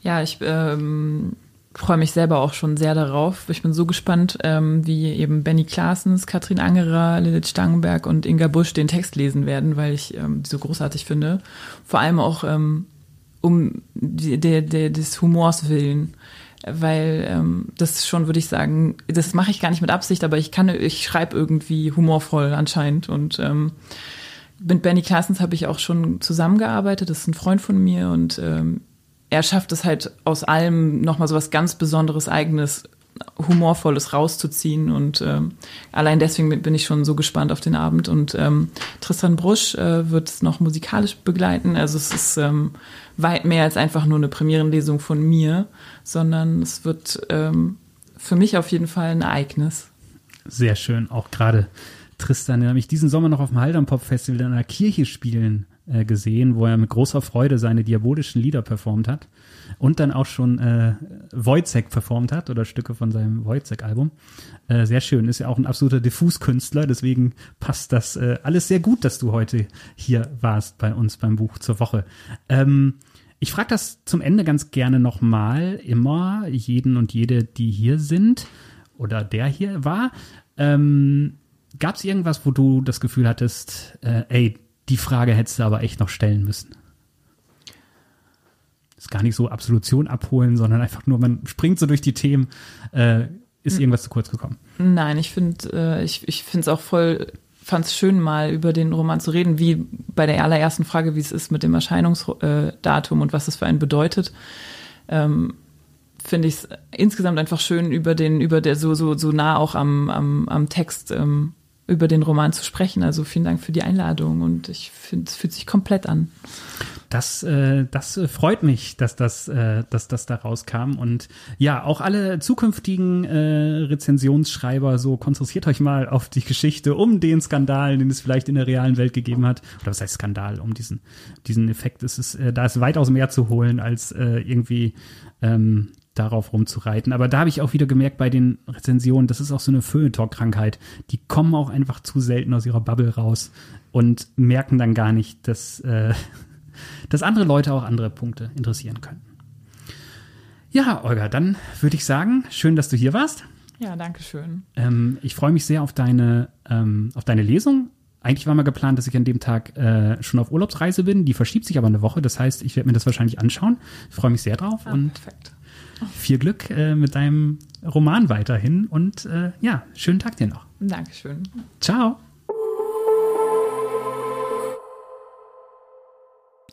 Ja, ich ähm, freue mich selber auch schon sehr darauf. Ich bin so gespannt, ähm, wie eben Benny Klaasens, Katrin Angerer, Lilith Stangenberg und Inga Busch den Text lesen werden, weil ich ähm, die so großartig finde. Vor allem auch ähm, um die, der, der, des Humors willen. Weil ähm, das schon, würde ich sagen, das mache ich gar nicht mit Absicht, aber ich kann, ich schreibe irgendwie humorvoll anscheinend. Und ähm, mit Benny Klaasens habe ich auch schon zusammengearbeitet. Das ist ein Freund von mir und ähm, er schafft es halt aus allem nochmal so was ganz Besonderes, Eigenes, Humorvolles rauszuziehen. Und ähm, allein deswegen bin ich schon so gespannt auf den Abend. Und ähm, Tristan Brusch äh, wird es noch musikalisch begleiten. Also es ist ähm, weit mehr als einfach nur eine Premierenlesung von mir, sondern es wird ähm, für mich auf jeden Fall ein Ereignis. Sehr schön, auch gerade Tristan, den habe ich diesen Sommer noch auf dem Haldern Pop Festival in einer Kirche spielen äh, gesehen, wo er mit großer Freude seine diabolischen Lieder performt hat und dann auch schon äh, Wojcek performt hat oder Stücke von seinem Wojcek-Album. Äh, sehr schön, ist ja auch ein absoluter Diffuskünstler, deswegen passt das äh, alles sehr gut, dass du heute hier warst bei uns beim Buch zur Woche. Ähm, ich frage das zum Ende ganz gerne nochmal, immer jeden und jede, die hier sind oder der hier war. Ähm, Gab es irgendwas, wo du das Gefühl hattest, äh, ey, die Frage hättest du aber echt noch stellen müssen. Ist gar nicht so Absolution abholen, sondern einfach nur, man springt so durch die Themen. Äh, ist hm. irgendwas zu kurz gekommen? Nein, ich finde, äh, ich, ich finde es auch voll, fand es schön, mal über den Roman zu reden, wie bei der allerersten Frage, wie es ist mit dem Erscheinungsdatum und was es für einen bedeutet. Ähm, finde ich es insgesamt einfach schön, über den, über der so, so, so nah auch am, am, am Text ähm, über den Roman zu sprechen. Also vielen Dank für die Einladung und ich finde, es fühlt sich komplett an. Das, äh, das äh, freut mich, dass das, äh, dass das da rauskam. Und ja, auch alle zukünftigen äh, Rezensionsschreiber, so konzentriert euch mal auf die Geschichte um den Skandal, den es vielleicht in der realen Welt gegeben hat. Oder was heißt Skandal, um diesen, diesen Effekt. Es ist, äh, da ist weitaus mehr zu holen, als äh, irgendwie ähm, darauf rumzureiten. Aber da habe ich auch wieder gemerkt bei den Rezensionen, das ist auch so eine Feuilleton-Krankheit. Die kommen auch einfach zu selten aus ihrer Bubble raus und merken dann gar nicht, dass, äh, dass andere Leute auch andere Punkte interessieren können. Ja, Olga, dann würde ich sagen, schön, dass du hier warst. Ja, danke schön. Ähm, ich freue mich sehr auf deine, ähm, auf deine Lesung. Eigentlich war mal geplant, dass ich an dem Tag äh, schon auf Urlaubsreise bin. Die verschiebt sich aber eine Woche. Das heißt, ich werde mir das wahrscheinlich anschauen. Ich freue mich sehr drauf. Ah, und perfekt viel Glück äh, mit deinem Roman weiterhin und äh, ja, schönen Tag dir noch. Dankeschön. Ciao.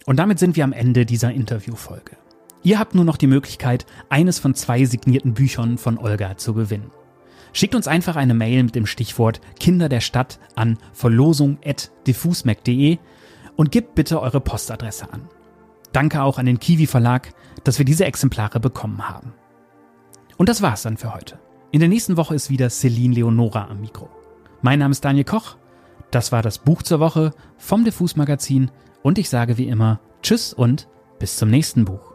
Und damit sind wir am Ende dieser Interviewfolge. Ihr habt nur noch die Möglichkeit, eines von zwei signierten Büchern von Olga zu gewinnen. Schickt uns einfach eine Mail mit dem Stichwort Kinder der Stadt an verlosung.diffusmac.de und gebt bitte eure Postadresse an. Danke auch an den Kiwi Verlag, dass wir diese Exemplare bekommen haben. Und das war's dann für heute. In der nächsten Woche ist wieder Celine Leonora am Mikro. Mein Name ist Daniel Koch. Das war das Buch zur Woche vom Diffus Magazin und ich sage wie immer Tschüss und bis zum nächsten Buch.